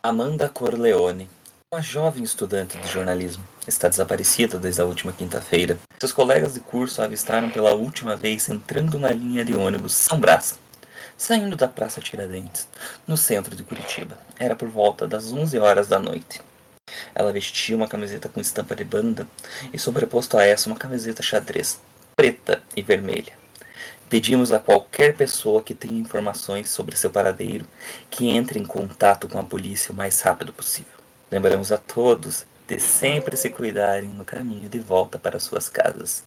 Amanda Corleone, uma jovem estudante de jornalismo, está desaparecida desde a última quinta-feira. Seus colegas de curso a avistaram pela última vez entrando na linha de ônibus São Brás, saindo da Praça Tiradentes, no centro de Curitiba. Era por volta das 11 horas da noite. Ela vestia uma camiseta com estampa de banda e sobreposto a essa uma camiseta xadrez, preta e vermelha. Pedimos a qualquer pessoa que tenha informações sobre seu paradeiro que entre em contato com a polícia o mais rápido possível. Lembramos a todos de sempre se cuidarem no caminho de volta para suas casas.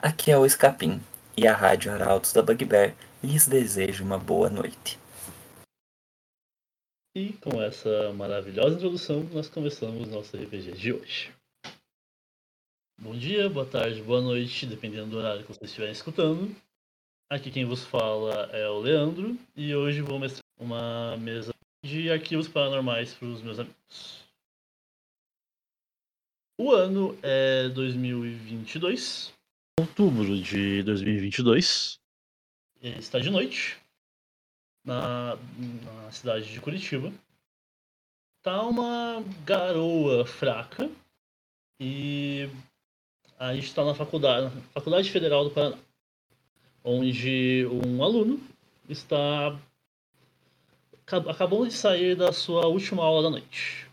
Aqui é o Escapim e a Rádio Arautos da Bugbear lhes deseja uma boa noite. E com essa maravilhosa introdução, nós começamos nosso RPG de hoje. Bom dia, boa tarde, boa noite, dependendo do horário que vocês estiverem escutando. Aqui quem vos fala é o Leandro e hoje vou mestrar uma mesa de arquivos paranormais para os meus amigos. O ano é 2022, outubro de 2022. Está de noite na, na cidade de Curitiba. Tá uma garoa fraca e a gente está na faculdade, na Faculdade Federal do Paraná onde um aluno está acabou de sair da sua última aula da noite.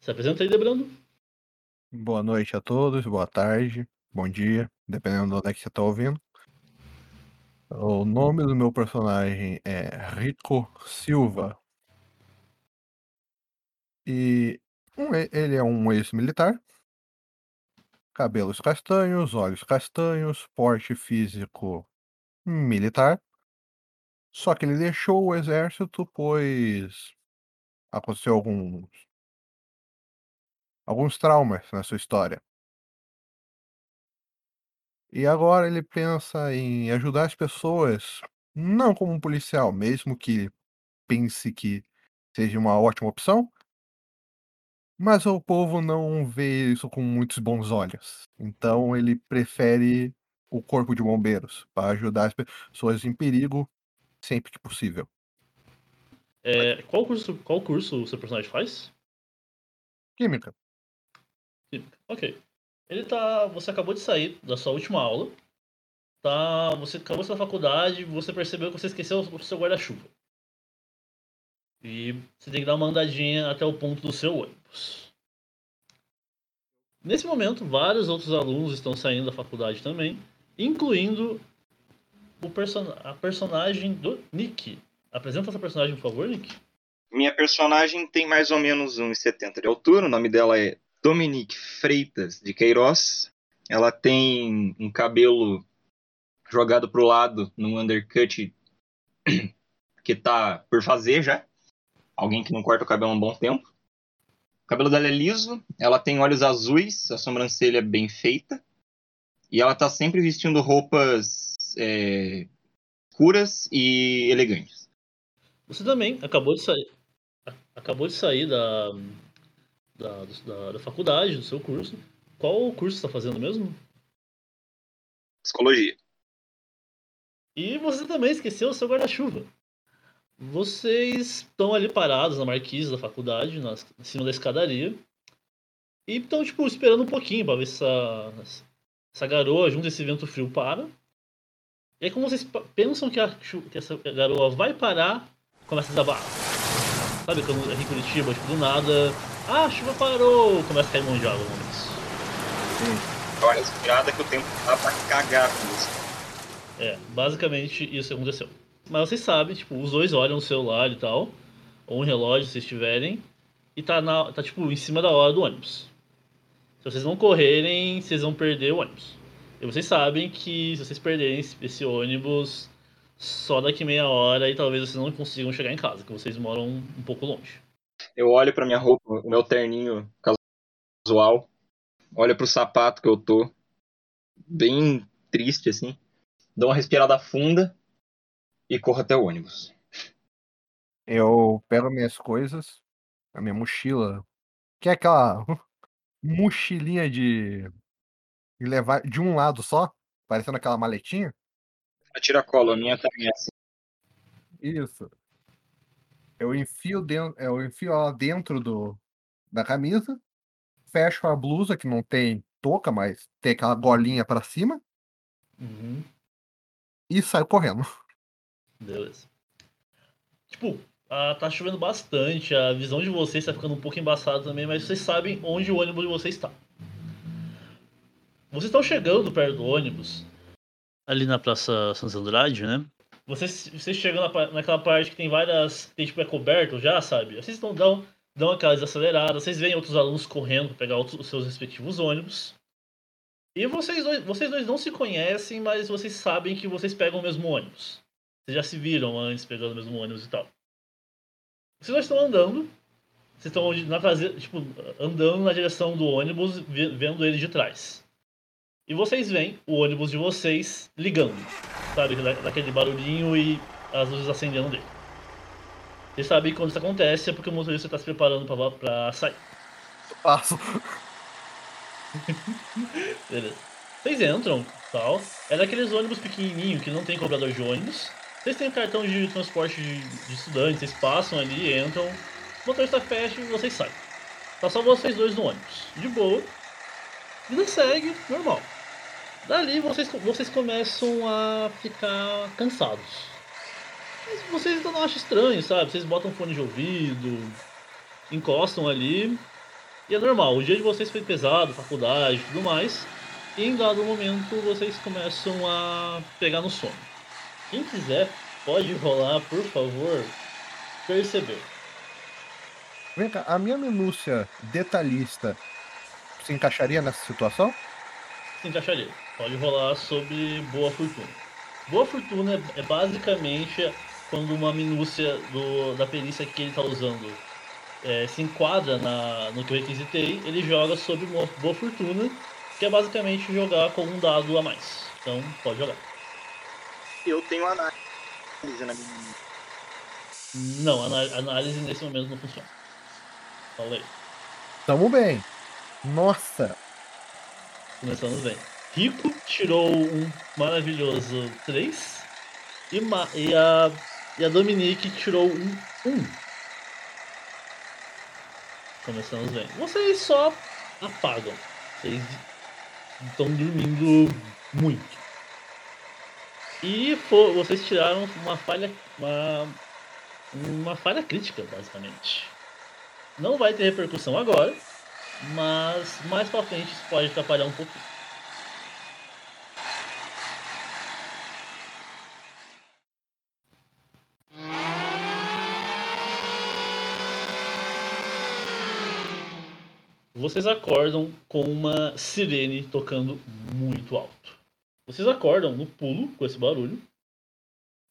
Se apresenta aí, Debrando. Boa noite a todos, boa tarde, bom dia, dependendo de onde é que você está ouvindo. O nome do meu personagem é Rico Silva. E ele é um ex-militar. Cabelos castanhos, olhos castanhos, porte físico militar. Só que ele deixou o exército, pois aconteceu alguns alguns traumas na sua história. E agora ele pensa em ajudar as pessoas, não como um policial, mesmo que pense que seja uma ótima opção. Mas o povo não vê isso com muitos bons olhos. Então ele prefere o corpo de bombeiros para ajudar as pessoas em perigo sempre que possível. É, qual curso qual curso o seu personagem faz? Química. Química. Ok. Ele tá. Você acabou de sair da sua última aula. Tá. Você acabou sua faculdade, você percebeu que você esqueceu o seu guarda-chuva. E você tem que dar uma andadinha até o ponto do seu ônibus. Nesse momento, vários outros alunos estão saindo da faculdade também incluindo o person a personagem do Nick. Apresenta essa personagem, por favor, Nick. Minha personagem tem mais ou menos 1,70 de altura. O nome dela é Dominique Freitas de Queiroz. Ela tem um cabelo jogado pro lado num undercut que tá por fazer já. Alguém que não corta o cabelo há um bom tempo. O cabelo dela é liso, ela tem olhos azuis, a sobrancelha é bem feita. E ela tá sempre vestindo roupas é, escuras e elegantes. Você também acabou de sair. Acabou de sair da, da, da, da faculdade, do seu curso. Qual curso você está fazendo mesmo? Psicologia. E você também esqueceu o seu guarda-chuva. Vocês estão ali parados na marquise da faculdade, na, em cima da escadaria. E estão, tipo, esperando um pouquinho para ver se essa, essa garoa, junto esse vento frio, para. E aí, como vocês pensam que, a, que essa garoa vai parar, começa a desabar. Sabe quando é em Curitiba, tipo, do nada. Ah, a chuva parou! Começa a cair um monte de água Sim. Olha, inspirada que o tempo tá pra cagar com isso. É, basicamente isso aconteceu. Mas vocês sabem, tipo, os dois olham no celular e tal, ou um relógio se estiverem, e tá, na, tá tipo em cima da hora do ônibus. Se vocês não correrem, vocês vão perder o ônibus. E vocês sabem que se vocês perderem esse ônibus, só daqui meia hora e talvez vocês não consigam chegar em casa, que vocês moram um pouco longe. Eu olho para minha roupa, o meu terninho casual, olho pro sapato que eu tô, bem triste assim, dou uma respirada funda e corro até o ônibus. Eu pego minhas coisas, a minha mochila, que é aquela mochilinha de, de levar de um lado só, parecendo aquela maletinha. A tiracolo, a minha também é assim. Isso. Eu enfio dentro, eu enfio ela dentro do, da camisa, fecho a blusa que não tem touca, mas tem aquela golinha pra cima Uhum. e saio correndo. Beleza. Tipo, ah, tá chovendo bastante, a visão de vocês tá ficando um pouco embaçada também, mas vocês sabem onde o ônibus de vocês está. Vocês estão chegando perto do ônibus, ali na Praça Santos Andrade, né? Vocês, vocês chegam na naquela parte que tem várias. Tem tipo é coberto já, sabe? Vocês estão dão, dão aquela desacelerada, vocês veem outros alunos correndo pra pegar outros- os seus respectivos ônibus. E vocês dois, vocês dois não se conhecem, mas vocês sabem que vocês pegam o mesmo ônibus. Vocês já se viram antes pegando o mesmo ônibus e tal. Vocês dois estão andando. Vocês estão na traseira, tipo, andando na direção do ônibus, ve- vendo ele de trás. E vocês veem o ônibus de vocês ligando. Sabe? Da- Daquele barulhinho e as luzes acendendo dele. Vocês sabem que quando isso acontece é porque o motorista está se preparando pra, pra sair. Passo. Beleza. Vocês entram, tal. É daqueles ônibus pequenininho que não tem cobrador de ônibus. Vocês têm cartão de transporte de, de estudantes, vocês passam ali, entram. O motorista fecha e vocês saem. Tá só vocês dois no ônibus. De boa. Vida segue, normal. Dali vocês, vocês começam a ficar cansados. Mas vocês ainda não acham estranho, sabe? Vocês botam fone de ouvido, encostam ali. E é normal, o dia de vocês foi pesado, faculdade tudo mais. E em dado momento vocês começam a pegar no sono. Quem quiser, pode rolar, por favor, perceber. Vem cá, a minha minúcia detalhista se encaixaria nessa situação? Se encaixaria. Pode rolar sobre boa fortuna. Boa fortuna é- é basicamente quando uma minúcia do- da perícia que ele está usando é, se enquadra na- no que eu requisitei, ele joga sobre boa fortuna, que é basicamente jogar com um dado a mais. Então, pode jogar. Eu tenho análise na minha. Não, análise nesse momento não funciona. Fala aí. Tamo bem. Nossa, Começamos bem. Rico tirou um maravilhoso 3. E, ma- e, a, e a Dominique tirou um 1. Começamos bem. Vocês só apagam. Vocês estão dormindo muito. E fo- vocês tiraram uma falha. Uma, uma falha crítica, basicamente. Não vai ter repercussão agora, mas mais pra frente isso pode atrapalhar um pouquinho. Vocês acordam com uma sirene tocando muito alto. Vocês acordam no pulo com esse barulho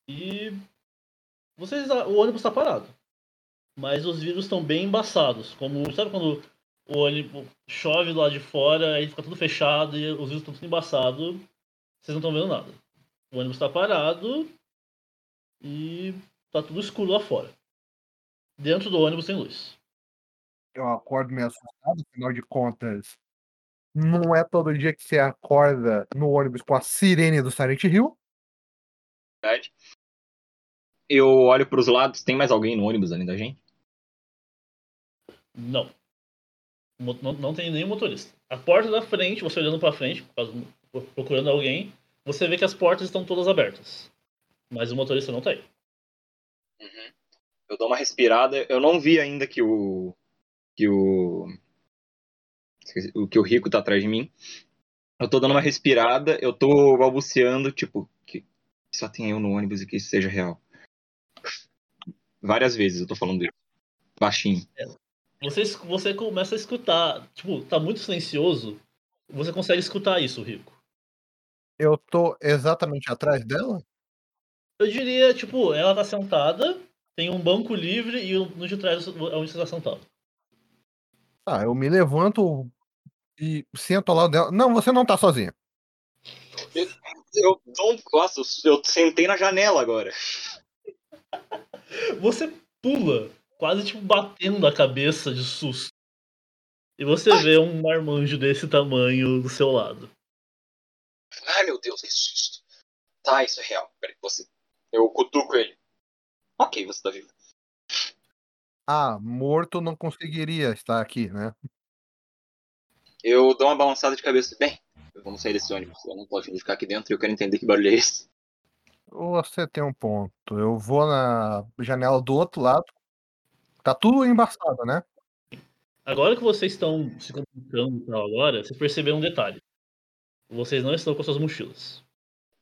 e vocês o ônibus está parado. Mas os vidros estão bem embaçados, como sabe quando o ônibus chove lado de fora, aí fica tudo fechado e os vidros estão tudo embaçados, vocês não estão vendo nada. O ônibus está parado e tá tudo escuro lá fora. Dentro do ônibus tem luz. eu acordo meio assustado, afinal de contas. Não é todo dia que você acorda no ônibus com a sirene do Silent Hill. Verdade. Eu olho pros lados, tem mais alguém no ônibus além da gente? Não. Não, não tem nenhum motorista. A porta da frente, você olhando pra frente, procurando alguém, você vê que as portas estão todas abertas. Mas o motorista não tá aí. Eu dou uma respirada. Eu não vi ainda que o. que o. o que o Rico tá atrás de mim. Eu tô dando uma respirada, eu tô balbuciando, tipo, que só tem eu no ônibus e que isso seja real. Várias vezes eu tô falando isso. Baixinho. Você, es- você começa a escutar, tipo, tá muito silencioso. Você consegue escutar isso, Rico. Eu tô exatamente atrás dela. Eu diria, tipo, ela tá sentada, tem um banco livre e no de trás é onde você tá sentado. Tá, eu me levanto e sento ao lado dela. Não, você não tá sozinha. Eu tô. Nossa, eu sentei na janela agora. Você pula, quase tipo batendo a cabeça de susto. E você vê um marmanjo desse tamanho do seu lado. Ai meu Deus, que susto. Tá, isso é real. Peraí, você. Eu cutuco ele. Ok, você tá vivo. Ah, morto não conseguiria estar aqui, né? Eu dou uma balançada de cabeça. Bem, vamos sair desse ônibus. Eu não posso ficar aqui dentro e eu quero entender que barulho é esse. Você tem um ponto. Eu vou na janela do outro lado. Tá tudo embaçado, né? Agora que vocês estão se comunicando e tal agora, vocês perceberam um detalhe. Vocês não estão com suas mochilas.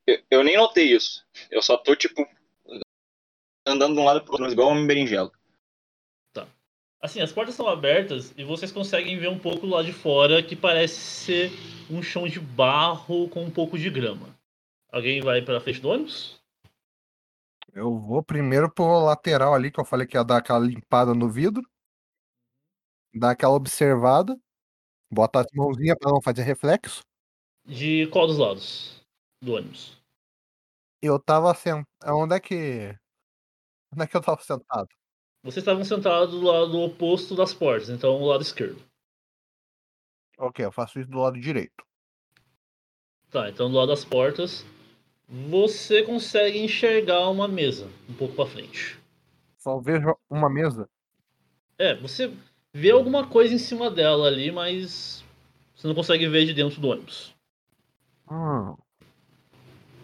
Eu, eu nem notei isso. Eu só tô, tipo, andando de um lado pro outro, igual uma berinjela. Assim, as portas estão abertas e vocês conseguem ver um pouco lá de fora que parece ser um chão de barro com um pouco de grama. Alguém vai pra frente do ônibus? Eu vou primeiro pro lateral ali, que eu falei que ia dar aquela limpada no vidro. Dar aquela observada. Bota as mãozinhas pra não fazer reflexo. De qual dos lados do ônibus? Eu tava sentado. Onde é que. Onde é que eu tava sentado? Vocês estavam sentados do lado oposto das portas, então o lado esquerdo. Ok, eu faço isso do lado direito. Tá, então do lado das portas, você consegue enxergar uma mesa um pouco pra frente. Só vejo uma mesa. É, você vê alguma coisa em cima dela ali, mas você não consegue ver de dentro do ônibus. Hum.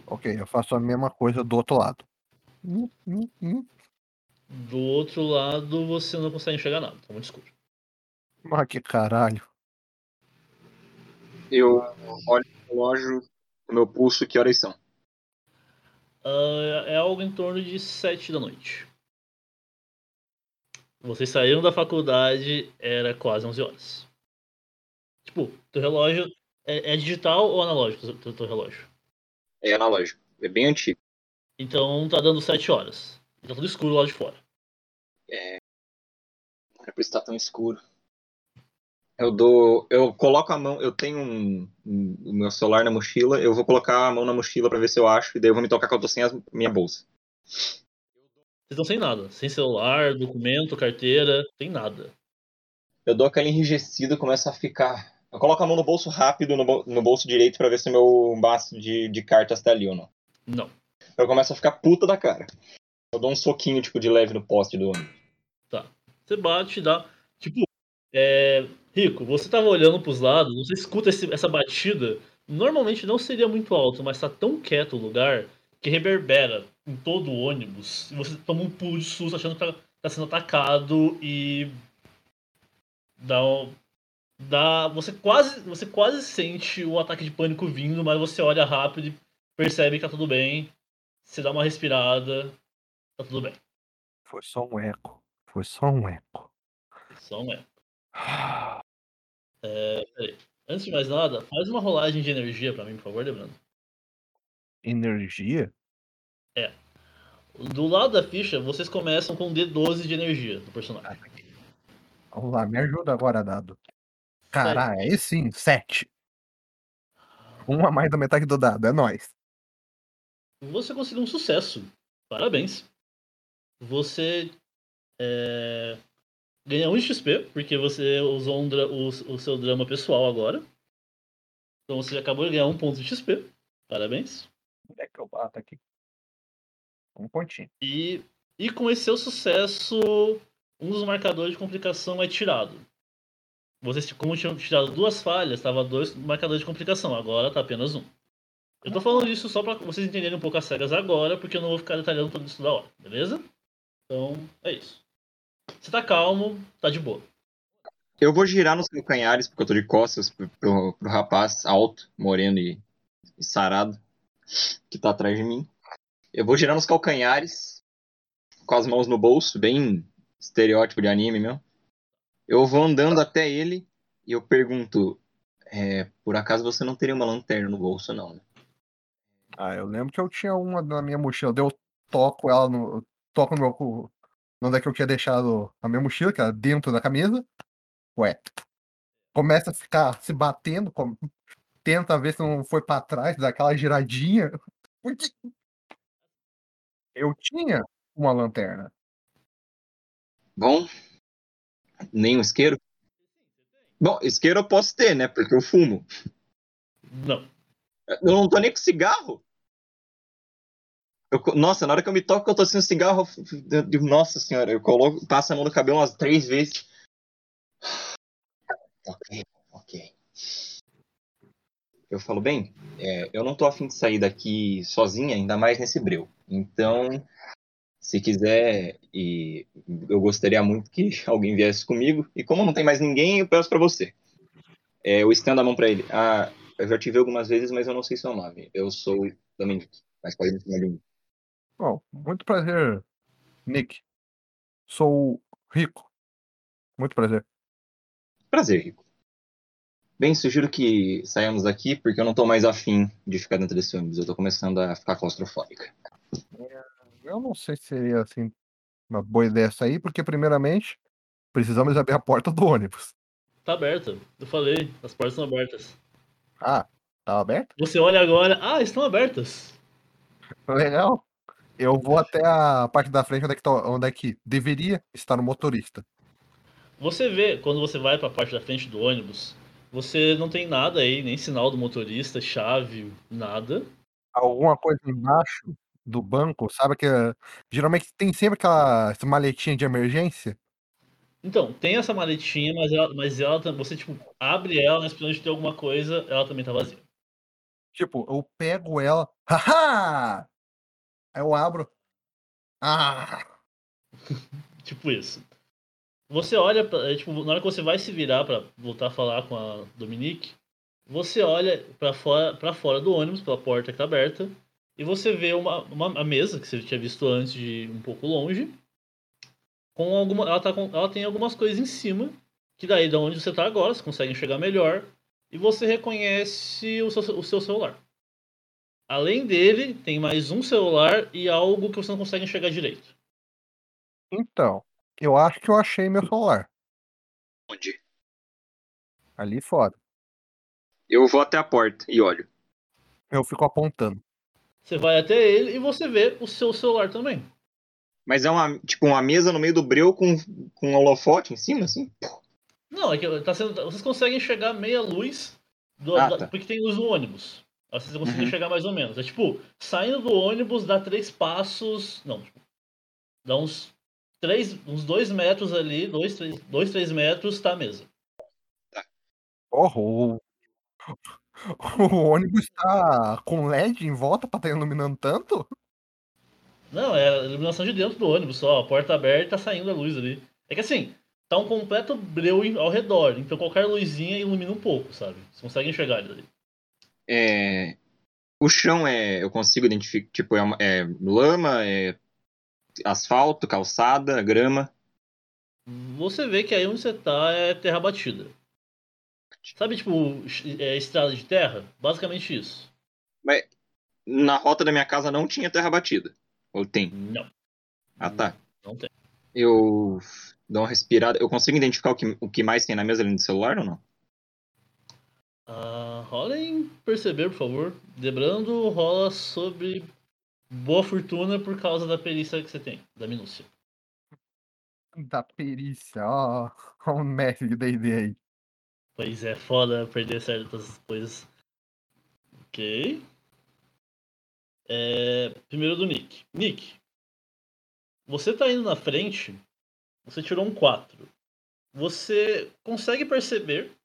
Ok, eu faço a mesma coisa do outro lado. Hum, hum, hum. Do outro lado, você não consegue enxergar nada, tá muito escuro. Mas que caralho. Eu olho no relógio, no meu pulso, que horas são? Ah, é algo em torno de 7 da noite. Vocês saíram da faculdade, era quase 11 horas. Tipo, teu relógio é, é digital ou analógico, teu, teu relógio? É analógico. É bem antigo. Então tá dando 7 horas. Tá tudo escuro lá de fora. É por isso tá tão escuro. Eu dou. Eu coloco a mão. Eu tenho um, um- o meu celular na mochila. Eu vou colocar a mão na mochila pra ver se eu acho. E daí eu vou me tocar que eu tô sem a minha bolsa. Vocês estão sem nada. Sem celular, documento, carteira, sem nada. Eu dou aquela enrijecida e começo a ficar. Eu coloco a mão no bolso rápido, no, bol- no bolso direito, pra ver se o meu maço de, de cartas tá ali ou não. Não. Eu começo a ficar puta da cara. Eu dou um soquinho, tipo, de leve no poste do ônibus. Você bate dá. Tipo, é. Rico, você tava olhando pros lados, você escuta esse- essa batida. Normalmente não seria muito alto, mas tá tão quieto o lugar que reverbera em todo o ônibus. E você toma um pulo de susto achando que tá, tá sendo atacado e. Dá um. Dá, você quase você quase sente o ataque de pânico vindo, mas você olha rápido e percebe que tá tudo bem. Você dá uma respirada, tá tudo bem. Foi só um eco. Foi só um eco. Só um é. Antes de mais nada, faz uma rolagem de energia pra mim, por favor, lembrando. Energia? Do lado da ficha, vocês começam com D12 de energia do personagem. Vamos lá, me ajuda agora, dado. Caralho, aí sim, sete. Um a mais da metade do dado, é nóis. Você conseguiu um sucesso. Parabéns. Você é, ganha 1 de XP, porque você usou um o, o seu drama pessoal agora. Então você acabou de ganhar um ponto de XP. Parabéns. Onde é que eu bato aqui? Um pontinho. E, e com esse seu sucesso, um dos marcadores de complicação é tirado. Vocês, como tinham tirado duas falhas, estava dois marcadores de complicação, agora tá apenas um. Eu tô falando isso só para vocês entenderem um pouco as regras agora, porque eu não vou ficar detalhando tudo isso da hora, beleza? Então, é isso. Você tá calmo, tá de boa. Eu vou girar nos calcanhares, porque eu tô de costas pro, pro, pro rapaz alto, moreno e, e sarado, que tá atrás de mim. Eu vou girar nos calcanhares, com as mãos no bolso, bem estereótipo de anime mesmo. Eu vou andando até ele e eu pergunto: é, por acaso você não teria uma lanterna no bolso, não, né? Ah, eu lembro que eu tinha uma na minha mochila. Eu toco ela no. Toco no meu. cu- Onde é que eu tinha deixado a minha mochila, que era dentro da camisa. Ué. Começa a ficar se batendo. com- Tenta ver se não foi pra trás, dá aquela giradinha. Porque. Eu tinha uma lanterna. Bom, nem um isqueiro? Bom, isqueiro eu posso ter, né? Porque eu fumo. Não. Eu não tô nem com cigarro. Eu nossa, na hora que eu me toco eu tô sem um cigarro, nossa senhora, eu coloco, passo a mão no cabelo umas três vezes. Ok, ok. Eu falo, bem, é, eu não tô afim de sair daqui sozinha, ainda mais nesse breu. Então, se quiser, e eu gostaria muito que alguém viesse comigo. E como não tem mais ninguém, eu peço pra você. É, eu estendo a mão pra ele. Ah, eu já te vi algumas vezes, mas eu não sei seu nome. Eu sou Dominique, mas pode me chamar de mim. Bom, muito prazer, Nick. Sou rico. Muito prazer. Prazer, Rico. Bem, sugiro que saiamos daqui, porque eu não tô mais afim de ficar dentro desse ônibus. Eu tô começando a ficar claustrofóbica. Eu não sei se seria assim uma boa ideia sair, porque primeiramente precisamos abrir a porta do ônibus. Tá aberta. Eu falei, as portas estão abertas. Ah, tá aberto? Você olha agora, ah, estão abertas. Legal. Eu vou até a parte da frente onde é que, tá- onde é que deveria estar o motorista. Você vê, quando você vai pra parte da frente do ônibus, você não tem nada aí, nem sinal do motorista, chave, nada. Alguma coisa embaixo do banco, sabe que geralmente tem sempre aquela maletinha de emergência. Então, tem essa maletinha, mas ela, mas ela você tipo abre ela, mas esperando de ter alguma coisa, ela também tá vazia. Tipo, eu pego ela, haha! Aí eu abro. Ah! Tipo isso. Você olha, pra, é, tipo, na hora que você vai se virar pra voltar a falar com a Dominique, você olha pra fora, pra fora do ônibus, pela porta que tá aberta, e você vê uma, uma a mesa que você tinha visto antes de um pouco longe. Com alguma, ela, tá com, ela tem algumas coisas em cima, que daí de onde você tá agora, você consegue enxergar melhor, e você reconhece o seu, o seu celular. Além dele, tem mais um celular e algo que você não consegue enxergar direito. Então, eu acho que eu achei meu celular. Onde? Ali fora. Eu vou até a porta e olho. Eu fico apontando. Você vai até ele e você vê o seu celular também. Mas é uma, tipo, uma mesa no meio do breu com, com um holofote em cima, assim? Não, é que tá sendo, vocês conseguem enxergar meia luz, do- Ah, da- tá. porque tem luz no ônibus. Aí Vocês conseguem Uhum. enxergar mais ou menos. É tipo, saindo do ônibus, dá três passos. Não, tipo, dá uns três, uns dois metros ali, dois, três, dois, três metros, tá a mesa. Porra, o... o ônibus tá com LED em volta pra estar iluminando tanto? Não, é a iluminação de dentro do ônibus só, a porta aberta e tá saindo a luz ali. É que assim, tá um completo breu ao redor, então qualquer luzinha ilumina um pouco, sabe? Você consegue enxergar ele ali. É, o chão é. Eu consigo identificar. Tipo, é, uma- é lama, é asfalto, calçada, grama. Você vê que aí onde você tá é terra batida. Sabe, tipo, é, estrada de terra? Basicamente isso. Mas na rota da minha casa não tinha terra batida. Ou tem? Não, Ah, tá. não tem. Eu dou uma respirada. Eu consigo identificar o que, o que mais tem na mesa além do celular ou não? Ah, rola em perceber, por favor. Debrando rola sobre boa fortuna por causa da perícia que você tem, da minúcia. Da perícia, ó. Ó o mestre de D&D aí. Pois é, foda perder certas coisas. Ok. É, primeiro do Nick. Nick, você tá indo na frente, você tirou um 4. Você consegue perceber,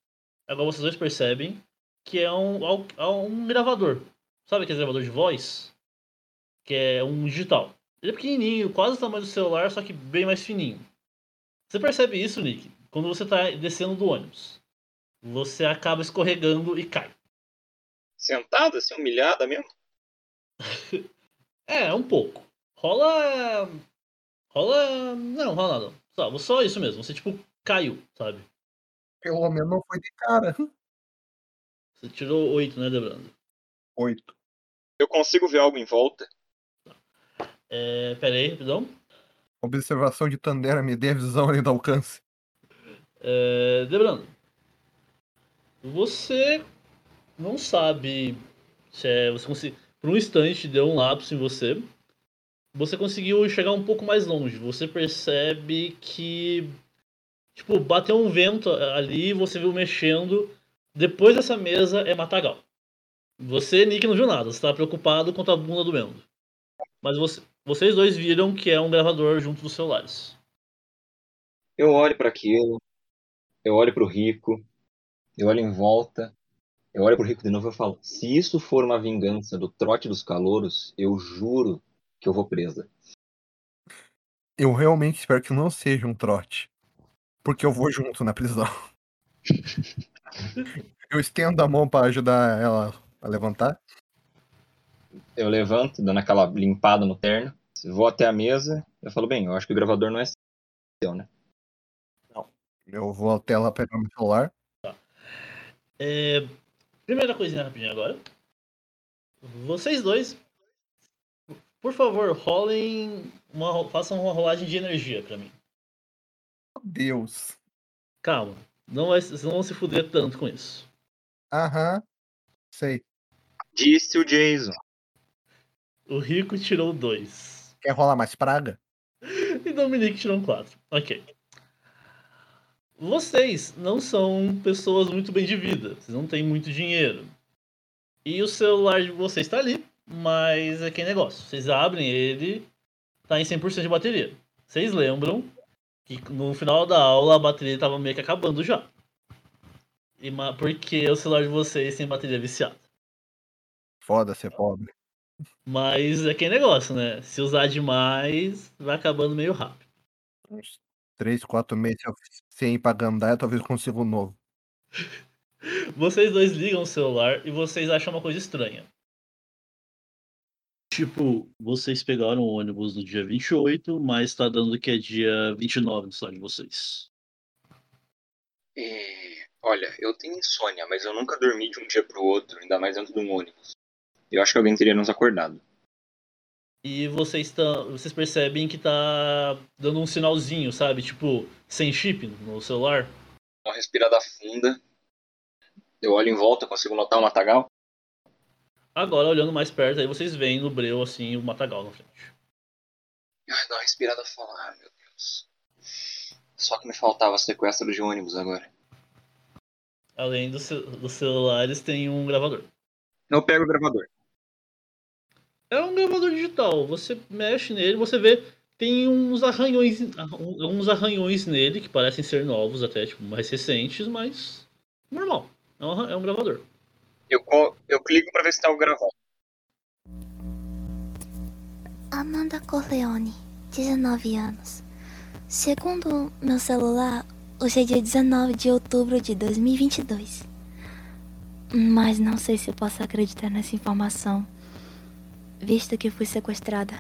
agora vocês dois percebem, que é um, al- é um gravador. Sabe aquele gravador de voz? Que é um digital. Ele é pequenininho, quase o tamanho do celular, só que bem mais fininho. Você percebe isso, Nick, quando você tá descendo do ônibus você acaba escorregando e cai. Sentada, assim, humilhada mesmo? É, um pouco. Rola. Rola. Não, rola nada. Só, só isso mesmo. Você, tipo, caiu, sabe? Pelo menos não foi de cara. Você tirou 8, né, Debrando? Oito. Eu consigo ver algo em volta. É, pera aí, rapidão. Observação de Tandera me dê a visão além do alcance. É, Debrando. Você não sabe se é. Você consegui, por um instante deu um lapso em você. Você conseguiu chegar um pouco mais longe. Você percebe que. Tipo, bateu um vento ali, você viu mexendo. Depois dessa mesa é matagal. Você, Nick, não viu nada. Você tá preocupado com a bunda do Mendo. Mas você- vocês dois viram que é um gravador junto dos celulares. Eu olho para aquilo, eu olho pro rico, eu olho em volta, eu olho pro rico de novo e eu falo: se isso for uma vingança do trote dos calouros, eu juro que eu vou presa. Eu realmente espero que não seja um trote. Porque eu vou junto na prisão. Eu estendo a mão pra ajudar ela a levantar. Eu levanto, dando aquela limpada no terno, vou até a mesa, eu falo: bem, eu acho que o gravador não é seu, né? Eu vou até lá pegar meu celular. É, Primeira coisinha rapidinho agora. Vocês dois, por favor, rolem uma, façam uma rolagem de energia pra mim. Meu Deus. Calma, não vai, vocês não vão se fuder tanto com isso. Aham. Sei. Disse o Jason. O Rico tirou dois Quer rolar mais praga? e Dominique tirou um quatro. Ok. Vocês não são pessoas muito bem de vida. Vocês não têm muito dinheiro. E o celular de vocês tá ali, mas é que negócio. Vocês abrem ele, tá em 100% de bateria. Vocês lembram que no final da aula a bateria tava meio que acabando já. E, porque o celular de vocês tem bateria viciada. Foda ser pobre. Mas é que negócio, né? Se usar demais, vai acabando meio rápido. Uns 3, 4 meses sem ir pra Gandaia, talvez consiga um novo. Vocês dois ligam o celular e vocês acham uma coisa estranha. Tipo, vocês pegaram o ônibus no dia 28, mas tá dando que é dia 29 no celular de vocês. É, olha, eu tenho insônia, mas eu nunca dormi de um dia pro outro, ainda mais dentro de um ônibus. Eu acho que alguém teria nos acordado. E vocês, tão, vocês percebem que tá dando um sinalzinho, sabe? Tipo, sem chip no celular. Uma respirada funda. Eu olho em volta, consigo notar o matagal. Agora, olhando mais perto, aí vocês veem no breu, assim, o matagal na frente. Ai, dá uma respirada funda. Ah, meu Deus. Só que me faltava sequestro de ônibus agora. Além dos dos celulares, tem um gravador. Eu pego o gravador. É um gravador digital. Você mexe nele, você vê. Tem uns arranhões, uns arranhões nele que parecem ser novos, até tipo, mais recentes, mas normal. É um, é um gravador. Eu, eu clico pra ver se tá o gravado. Amanda Corleone, 19 anos. Segundo meu celular, hoje é dia 19 de outubro de 2022. Mas não sei se eu posso acreditar nessa informação, visto que fui sequestrada.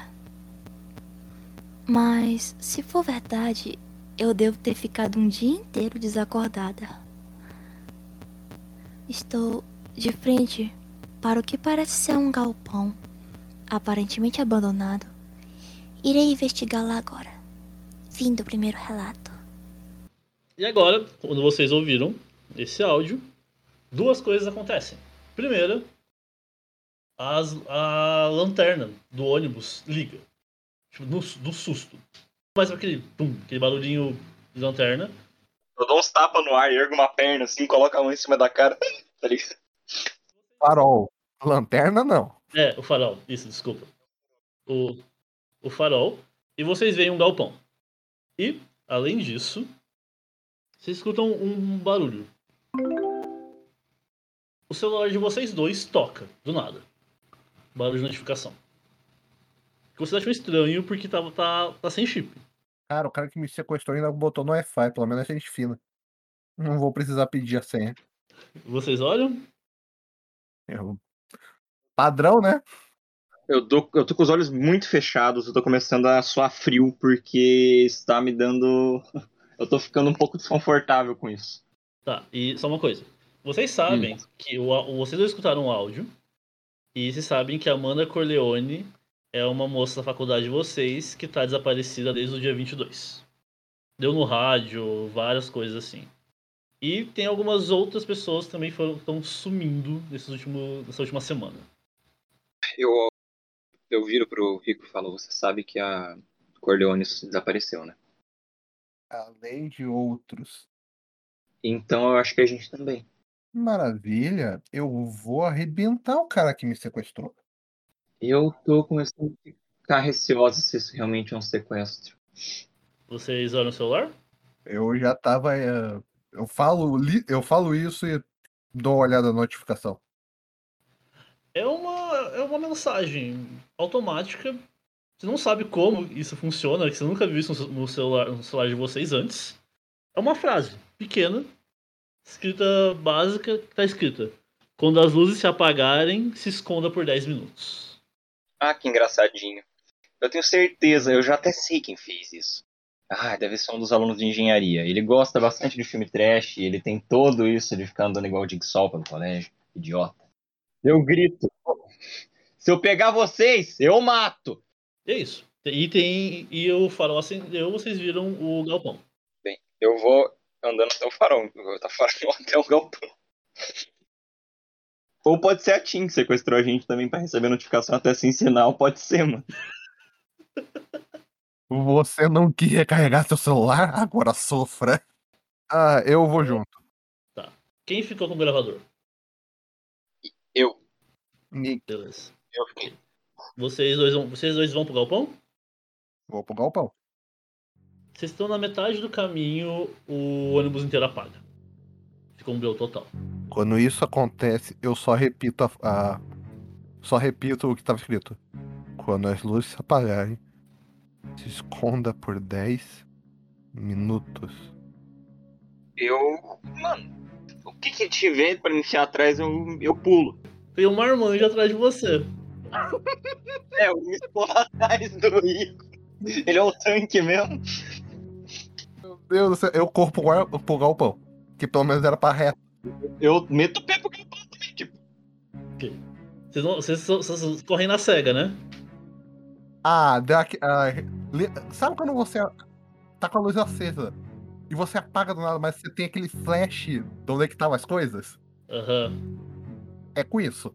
Mas, se for verdade, eu devo ter ficado um dia inteiro desacordada. Estou de frente para o que parece ser um galpão aparentemente abandonado. Irei investigar lá agora. Fim do primeiro relato. E agora, quando vocês ouviram esse áudio, duas coisas acontecem. Primeira, as- a lanterna do ônibus liga. Tipo, no, do susto. Faz aquele, pum, aquele barulhinho de lanterna. Eu dou uns tapas no ar, ergo uma perna assim, coloco a mão em cima da cara. Tá ligado? Farol. Lanterna, não. É, o farol. Isso, desculpa. O, o farol. E vocês veem um galpão. E, além disso, vocês escutam um barulho. O celular de vocês dois toca, do nada. Barulho de notificação. Que vocês acham estranho porque tá, tá, tá sem chip. Cara, o cara que me sequestrou ainda botou no Wi-Fi, pelo menos é gente fina. Não vou precisar pedir a senha. Vocês olham? Eu- Padrão, né? Eu, dou, eu tô com os olhos muito fechados, eu tô começando a suar frio porque está me dando. Eu tô ficando um pouco desconfortável com isso. Tá, e só uma coisa. Vocês sabem que o, vocês dois escutaram o áudio e vocês sabem que a Amanda Corleone é uma moça da faculdade de vocês que tá desaparecida desde o dia 22. Deu no rádio, várias coisas assim. E tem algumas outras pessoas que também foram estão sumindo nesses último, nessa última semana. Eu, eu viro pro Rico e falo: Você sabe que a Corleone desapareceu, né? Além de outros. Então eu acho que a gente também. Maravilha. Eu vou arrebentar o cara que me sequestrou. Eu tô começando. ficar receosa se isso realmente é um sequestro. Vocês olham o celular? Eu já tava. eh, Eu falo, li- eu falo isso e dou uma olhada na notificação. É uma, é uma mensagem automática. Você não sabe como isso funciona, que você nunca viu isso no celular, no celular de vocês antes. É uma frase pequena, escrita básica, que tá escrita. Quando as luzes se apagarem, se esconda por 10 minutos. Ah, que engraçadinho. Eu tenho certeza, eu já até sei quem fez isso. Ah, deve ser um dos alunos de engenharia. Ele gosta bastante de filme trash, ele tem todo isso de ficar andando igual o Jigsaw pelo colégio. Idiota. Eu grito. Se eu pegar vocês, eu mato. E é isso. E tem. E o farol acendeu, vocês viram o galpão. Eu vou andando até o farol. Tá farol até o galpão. Ou pode ser a Tim que sequestrou a gente também pra receber notificação até sem sinal. Pode ser, mano. Você não quis recarregar seu celular? Agora sofra. Ah, eu vou junto. Quem ficou com o gravador? Eu. Nick, Beleza. Eu fiquei. Vocês dois vão, vocês dois vão pro galpão? vou pro galpão. Vocês estão na metade do caminho, o ônibus inteiro apaga. Ficou um breu total. Quando isso acontece, eu só repito a, a- só repito o que estava escrito. Quando as luzes se apagarem, se esconda por 10 minutos. Eu. Mano, o que que tiver pra me enfiar atrás, eu, eu pulo. Tem um marmanjo atrás de você. É, eu me escondo atrás do Rico. Ele é o tanque mesmo. Meu Deus do céu, eu corro pro, pro galpão. Que pelo menos era pra reto. Eu meto o pé pro galpão também, tipo. Vocês, não, vocês, vocês correm na cega, né? Ah, ah, li- sabe quando você tá com a luz acesa e você apaga do nada, mas você tem aquele flash de onde é que estavam as coisas? Aham. É com isso.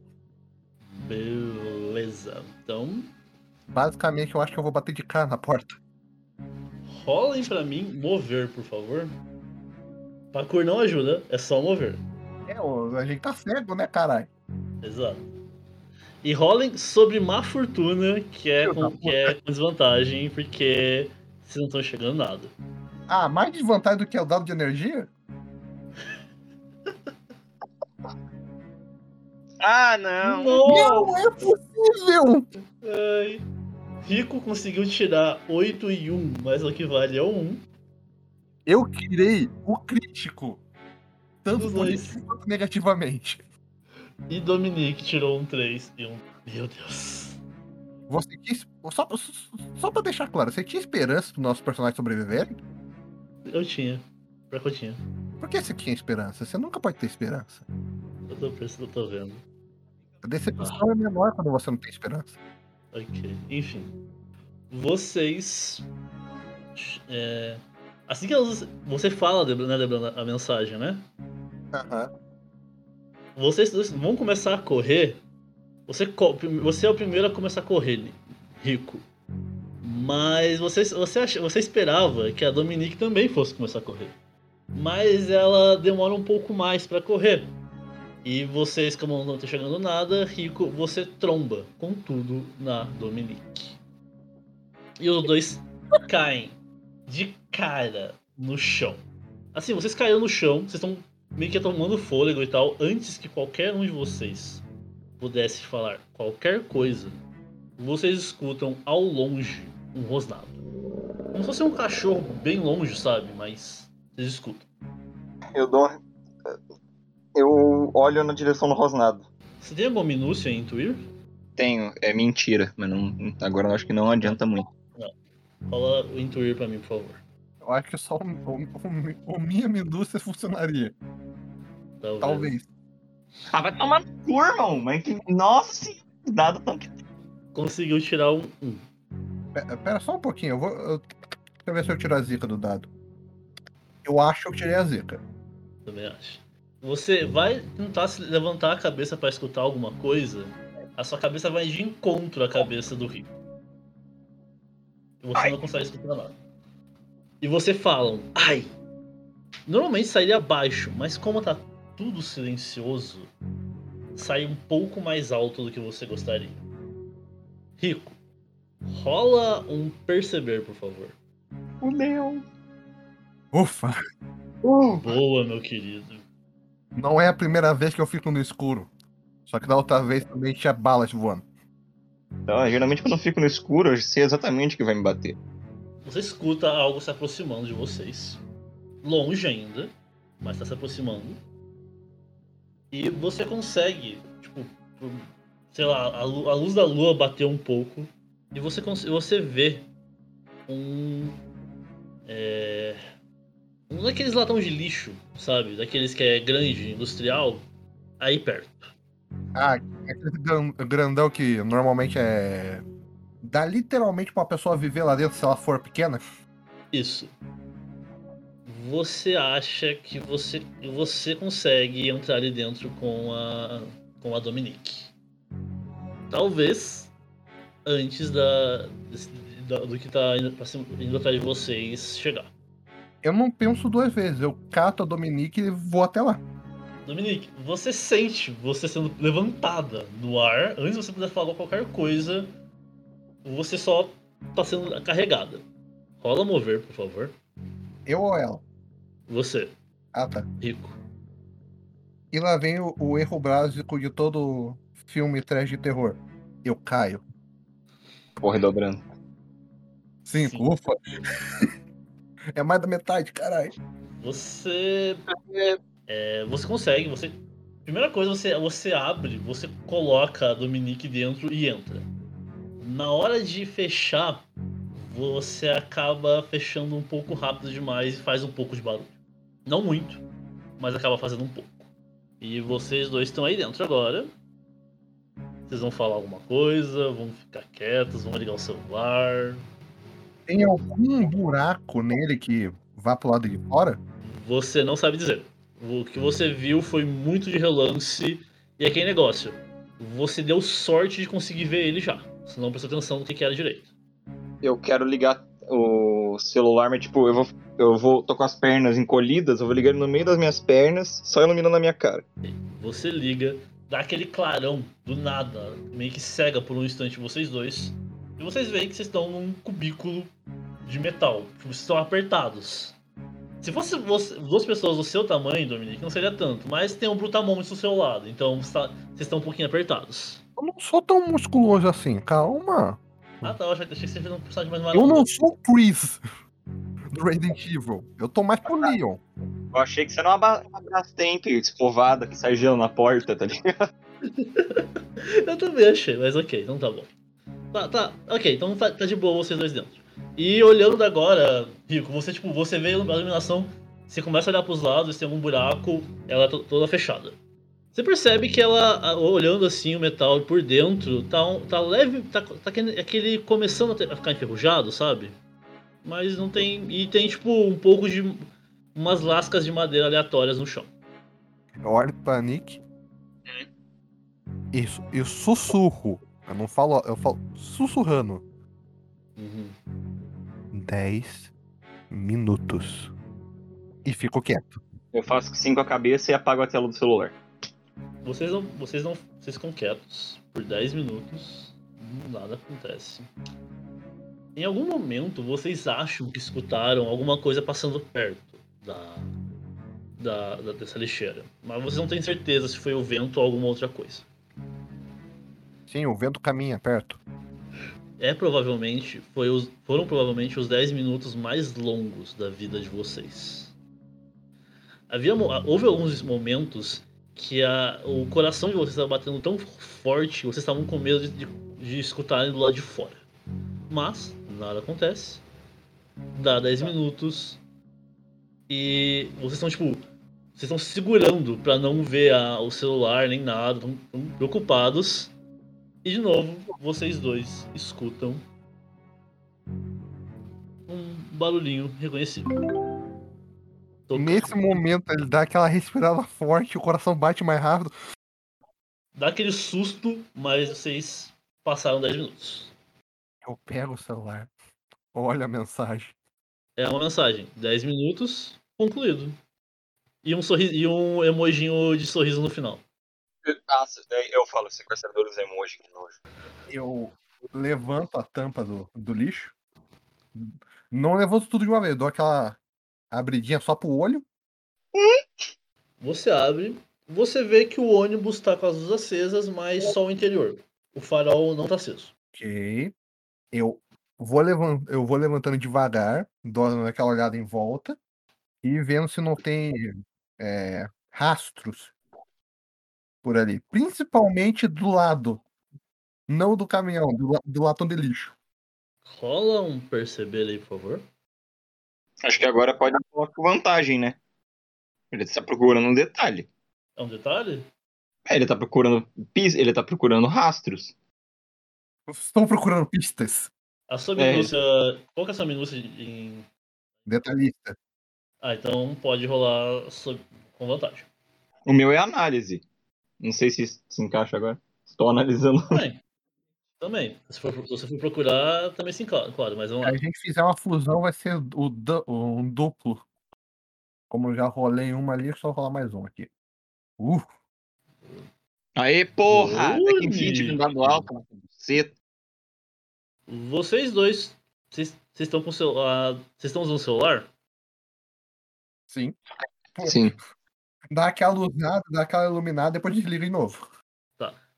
Beleza. Então, Basicamente, eu acho que eu vou bater de cara na porta. rolem pra mim mover, por favor. Parkour não ajuda, é só mover. É, a gente tá cego, né, caralho? Exato. E rolem sobre má fortuna, que é, com, que é com desvantagem, porque vocês não estão chegando nada. Ah, mais desvantagem do que o dado de energia? Ah, não. Não é possível! Ai. Rico conseguiu tirar 8 e 1, mas o que vale é o 1. Eu tirei o crítico. Tanto positivo quanto negativamente. E Dominique tirou um 3 e um. Meu Deus. Você tinha. Só, só pra deixar claro, você tinha esperança dos nossos personagens sobreviverem? Eu tinha. Pior que eu tinha. Por que você tinha esperança? Você nunca pode ter esperança. Eu tô, eu tô vendo. A decepção é menor quando você não tem esperança. Ok. Enfim. Vocês. é, Assim que elas... você fala, né, Debra, a mensagem, né? Aham. Vocês dois vão começar a correr. Você, você é o primeiro a começar a correr, Rico. Mas você, você, ach- você esperava que a Dominique também fosse começar a correr. Mas ela demora um pouco mais pra correr. E vocês, como não estão chegando nada, Rico, você tromba com tudo na Dominique. E os dois caem de cara no chão. Assim, vocês caíram no chão, vocês estão meio que tomando fôlego e tal, antes que qualquer um de vocês pudesse falar qualquer coisa, vocês escutam ao longe um rosnado. Como se fosse um cachorro bem longe, sabe? Mas vocês escutam. Eu dou. Eu olho na direção do rosnado. Você tem alguma minúcia em intuir? Tenho, é mentira, mas não, agora eu acho que não adianta muito. Fala o intuir pra mim, por favor. Eu acho que só o, o, o, o minha minúcia funcionaria. Talvez. Talvez. Ah, vai tomar no cu, irmão. Mas que. Nossa senhora, os dados tão que. Conseguiu tirar um 1. Pe- Pera só um pouquinho, eu vou. eu- Deixa eu ver se eu tiro a zica do dado. Eu acho que eu tirei a zica. Também acho. Você vai tentar se levantar a cabeça pra escutar alguma coisa, a sua cabeça vai de encontro à cabeça do Rico. E você não consegue escutar nada. E você fala, ai! Normalmente sairia baixo, mas como tá tudo silencioso, sai um pouco mais alto do que você gostaria. Rico, Rola um perceber, por favor. O leão. Ufa, Boa, meu querido. não é a primeira vez que eu fico no escuro. Só que da outra vez também tinha balas voando. Então, geralmente quando eu fico no escuro, eu sei exatamente o que vai me bater. Você escuta algo se aproximando de vocês. Longe ainda, mas tá se aproximando. E você consegue, tipo, sei lá, a, lu- a luz da lua bateu um pouco. E você, você vê um. É, um daqueles latões de lixo, sabe? Daqueles que é grande, industrial, aí perto. Ah, aquele gran- grandão que normalmente é. Dá literalmente pra uma pessoa viver lá dentro se ela for pequena. Isso. Você acha que você, você consegue entrar ali dentro com a, com a Dominique. Talvez antes da, da- do que tá indo, indo atrás de vocês chegar. Eu não penso duas vezes. Eu cato a Dominique e vou até lá. Dominique, você sente você sendo levantada no ar. Antes de você poder falar qualquer coisa, você só tá sendo carregada. Rola mover, por favor. Eu ou ela? Você, Ah, tá. rico. E lá vem o, o erro básico de todo filme trash de terror. Eu caio. Porra, dobrando. Cinco, Sim. ufa. é mais da metade, caralho. Você. é, você consegue, você. Primeira coisa, você, você abre, você coloca a Dominique dentro e entra. Na hora de fechar, você acaba fechando um pouco rápido demais e faz um pouco de barulho. Não muito, mas acaba fazendo um pouco. E vocês dois estão aí dentro agora. Vocês vão falar alguma coisa, vão ficar quietos, vão ligar o celular. Tem algum buraco nele que vá pro lado de fora? Você não sabe dizer. O que você viu foi muito de relance. E é aquele negócio. Você deu sorte de conseguir ver ele já. Você não prestou atenção no que que era direito. Eu quero ligar o celular, mas tipo, eu vou, eu vou. tô com as pernas encolhidas, eu vou ligar ele no meio das minhas pernas, só iluminando a minha cara. Você liga, dá aquele clarão do nada, meio que cega por um instante vocês dois. E vocês veem que vocês estão num cubículo de metal. Tipo, vocês estão apertados. Se fosse você- duas pessoas do seu tamanho, Dominique, não seria tanto. Mas tem um brutamômetro do seu lado. Então tá- vocês estão um pouquinho apertados. Eu não sou tão musculoso assim, calma. Ah tá, eu achei achei que você fez um personagem mais Eu maluco. não sou o Chris do Resident Evil. Eu tô mais pro Leon. Eu achei que você era uma, ba- uma Brastemp escovada que sai gelo na porta, tá ligado? Eu também achei, mas ok, então tá bom. Tá, tá, ok, então tá, tá de boa vocês dois dentro. E olhando agora, Rico, você tipo, você vê a iluminação, você começa a olhar pros lados, tem algum buraco, ela tá toda fechada. Você percebe que ela, olhando assim o metal por dentro, tá, tá leve, tá, tá aquele, começando a, ficar enferrujado, sabe? Mas não tem. E tem tipo um pouco de. umas lascas de madeira aleatórias no chão. Eu olho pra Nick. Isso, e sussurro. Eu não falo, eu falo sussurrando. Uhum. 10 minutos. E fico quieto. Eu faço sim com a cabeça e apago a tela do celular. Vocês não, vocês não, vocês ficam quietos por 10 minutos, nada acontece. Em algum momento vocês acham que escutaram alguma coisa passando perto da, da, da- dessa lixeira, mas vocês não têm certeza se foi o vento ou alguma outra coisa. Sim, o vento caminha perto. É provavelmente foi os, foram provavelmente os 10 minutos mais longos da vida de vocês. Havia houve alguns momentos que a, o coração de vocês estava batendo tão forte que vocês estavam com medo de, de, de escutarem do lado de fora. Mas nada acontece. Dá 10 minutos e vocês estão tipo vocês estão se segurando para não ver a- o celular nem nada, estão preocupados. E de novo, vocês dois escutam um barulhinho reconhecível. Nesse momento ele dá aquela respirada forte, o coração bate mais rápido. Dá aquele susto, mas vocês passaram 10 minutos. Eu pego o celular. Olha a mensagem. É uma mensagem. 10 minutos, concluído. E um, sorri e um emojinho de sorriso no final. Nossa, daí eu falo sequestradores emoji, que nojo. Eu levanto a tampa do, do lixo. Não levanto tudo de uma vez, dou aquela abridinha só pro olho. Você abre, você vê que o ônibus tá com as luzes acesas, mas só o interior. O farol não tá aceso. Ok. Eu vou, levan eu vou levantando devagar, dando aquela olhada em volta e vendo se não tem é, rastros por ali. Principalmente do lado. Não do caminhão, do, do latão de lixo. Rola um perceber aí, por favor. Acho que agora pode dar com vantagem, né? Ele está procurando um detalhe. É um detalhe? É, ele tá procurando pis, ele tá procurando rastros. Estou procurando pistas. A sua É. minúcia. Qual que é a sua minúcia em. Detalhista. Ah, então pode rolar sob- com vantagem. O meu é análise. Não sei se se encaixa agora. Estou analisando. Também. Também. Se, for, se você for procurar, também se enquadra, claro, mas vamos Se lá. a gente fizer uma fusão, vai ser o du- um duplo. Como eu já rolei uma ali, só rolar mais um aqui. Uh, Aê, porra! Ui. Tem 20 no alto. Você Vocês dois. Vocês vocês estão com o celular. Vocês estão usando o celular? sim. Pô, Sim. Dá aquela luzada, dá aquela iluminada, depois desliga de novo.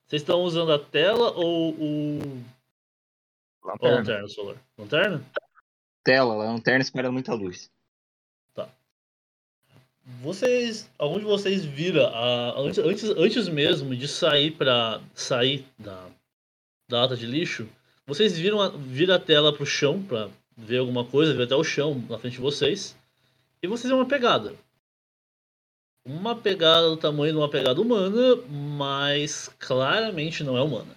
Vocês estão usando a tela ou o. Ou a Lanterna. lanterna do celular? Lanterna? Tela, lanterna espera muita luz. Vocês. Algum de vocês vira a, antes, antes, antes mesmo de sair para sair da, da lata de lixo, vocês viram a, vira a tela pro chão para ver alguma coisa, ver até o chão na frente de vocês. E vocês veem uma pegada. Uma pegada do tamanho de uma pegada humana, mas claramente não é humana.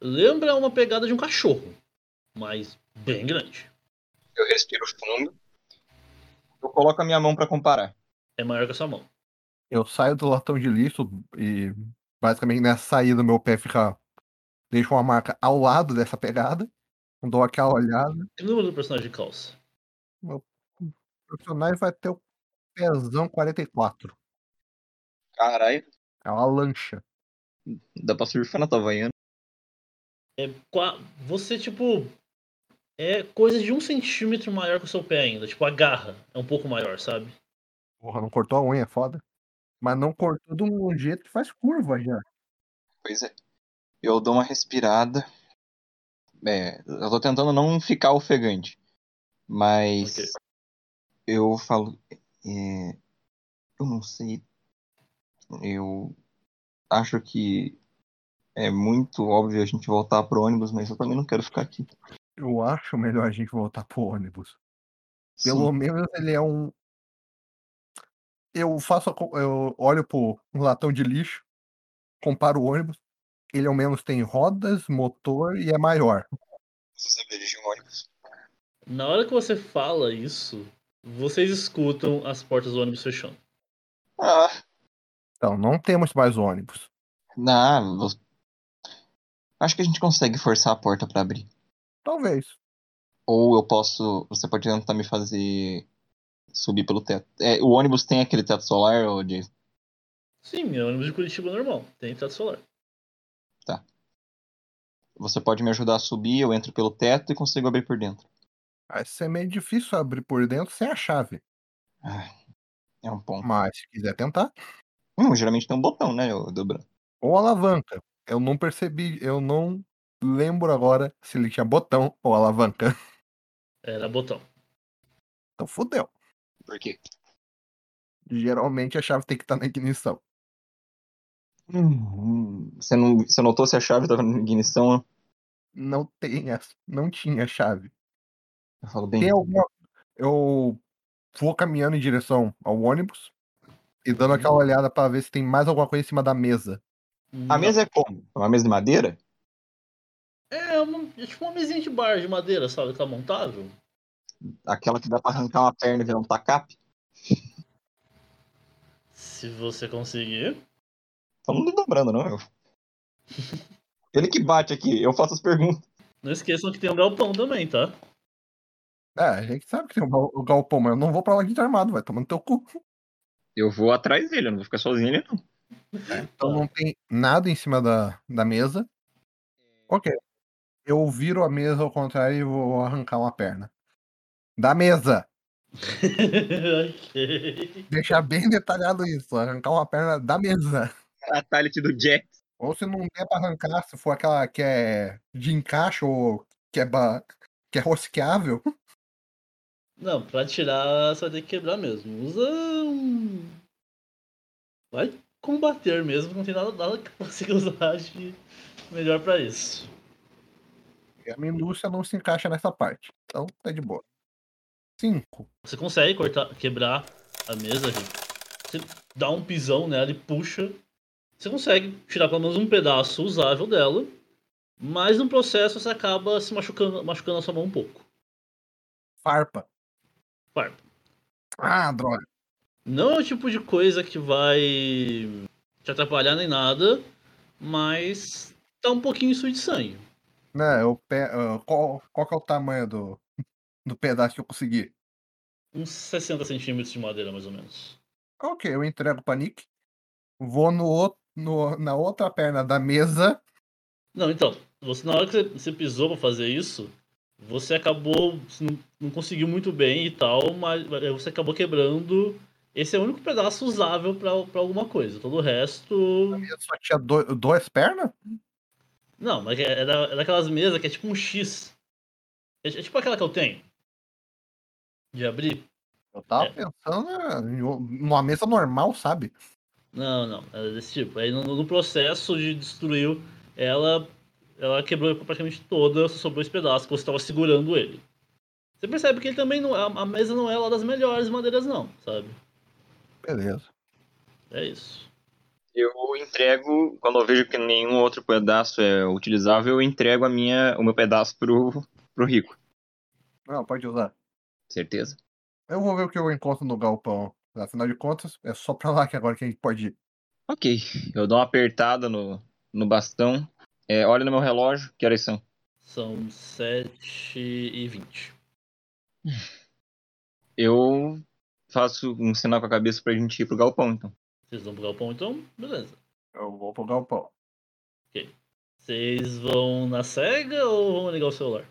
Lembra uma pegada de um cachorro, mas bem grande. Eu respiro fundo. Eu coloco a minha mão pra comparar. É maior que a sua mão. Eu saio do latão de lixo e basicamente nessa saída meu pé fica. Deixa uma marca ao lado dessa pegada. Dou aquela olhada. Que número do personagem de calça? O personagem vai ter o pezão 44. Caralho, É uma lancha. dá pra surfar na Havaiana. É, você, tipo. É coisa de um centímetro maior que o seu pé ainda. Tipo, a garra é um pouco maior, sabe? Porra, não cortou a unha, é foda. Mas não cortou de um jeito que faz curva já. Pois é. Eu dou uma respirada. É, eu tô tentando não ficar ofegante. Mas Ok. eu falo. É, eu não sei. Eu acho que é muito óbvio a gente voltar pro ônibus, mas eu também não quero ficar aqui. Eu acho melhor a gente voltar pro ônibus. Pelo Sim. menos ele é um. Eu faço. a Eu olho pro latão de lixo, comparo o ônibus. Ele ao menos tem rodas, motor e é maior. Você sabe dirigir um ônibus? Na hora que você fala isso, vocês escutam as portas do ônibus fechando. Ah, Então, não temos mais ônibus. não. Acho que a gente consegue forçar a porta pra abrir. Talvez. Ou eu posso. Você pode tentar me fazer subir pelo teto. É, o ônibus tem aquele teto solar, ou de... Sim, é ônibus de Curitiba normal. Tem teto solar. Você pode me ajudar a subir, eu entro pelo teto e consigo abrir por dentro. Vai ser meio difícil abrir por dentro sem a chave. Ah, é um ponto. Mas se quiser tentar. Hum, geralmente tem um botão, né, ô Dobra? Ou alavanca. Eu não percebi, eu não lembro agora se ele tinha botão ou alavanca. Era botão. Então fudeu. Por quê? Geralmente a chave tem que estar na ignição. Hum, você, não, você notou se a chave estava na ignição? Não tem, não tinha chave. Eu falo bem. Tem alguma. Eu vou caminhando em direção ao ônibus e dando aquela olhada pra ver se tem mais alguma coisa em cima da mesa. A mesa é como? É uma mesa de madeira? É, uma, é tipo uma mesinha de bar de madeira, sabe? Tá montável. Aquela que dá pra arrancar uma perna e virar um tacape? Se você conseguir. Falando dobrando, não, eu. Ele que bate aqui, eu faço as perguntas. Não esqueçam que tem um galpão também, tá? É, a gente sabe que tem o gal- o galpão, mas eu não vou pra lá de armado, vai tomando teu cu. Eu vou atrás dele, eu não vou ficar sozinho ali, não. Então não tem nada em cima da, da mesa. Ok. Eu viro a mesa ao contrário e vou arrancar uma perna. Da mesa! ok. Deixar bem detalhado isso. Arrancar uma perna da mesa. Fatality do Jack. Ou se não der pra arrancar, se for aquela que é de encaixe ou que é, ba... que é rosqueável. Não, pra tirar você vai ter que quebrar mesmo. Usa um. Vai combater mesmo, não tem nada, nada que consiga usar de melhor pra isso. E a minha indústria não se encaixa nessa parte. Então tá de boa. Cinco. Você consegue cortar, quebrar a mesa, Rico. Você dá um pisão nela e puxa. Você consegue tirar pelo menos um pedaço usável dela. Mas no processo você acaba se machucando, machucando a sua mão um pouco. Farpa. Farpa. Ah, droga. Não é o tipo de coisa que vai te atrapalhar nem nada, mas tá um pouquinho sujo de sangue. Né, eu pe... ah, qual, qual que é o tamanho do, do pedaço que eu consegui? Uns 60 centímetros de madeira, mais ou menos. Ok, eu entrego pra Nick. Vou no, outro, no na outra perna da mesa. Não, então, você, na hora que você, você pisou pra fazer isso, você acabou. Não, não conseguiu muito bem e tal, mas você acabou quebrando. Esse é o único pedaço usável pra, pra alguma coisa. Todo o resto. Eu só tinha do, duas pernas? Não, mas é, é, da, é daquelas mesas que é tipo um X. É, é tipo aquela que eu tenho. De abrir. Eu tava É. pensando né, numa mesa normal, sabe? Não, não, é desse tipo. Aí no, no processo de destruir ela, ela quebrou praticamente toda, só sobrou esse pedaço que você estava segurando ele. Você percebe que ele também não. A, a mesa não é lá das melhores madeiras, não, sabe? Beleza. É isso. Eu entrego, quando eu vejo que nenhum outro pedaço é utilizável, eu entrego a minha, o meu pedaço pro, pro rico. Não, pode usar. Certeza? Eu vou ver o que eu encontro no galpão. Afinal de contas, é só pra lá que agora que a gente pode ir. Ok. Eu dou uma apertada no, no bastão. É, olha no meu relógio, que horas são? São 7 e 20. Eu faço um sinal com a cabeça pra gente ir pro galpão, então. Vocês vão pro galpão então? Beleza. Eu vou pro galpão. Vocês vão na cega ou vão ligar o celular?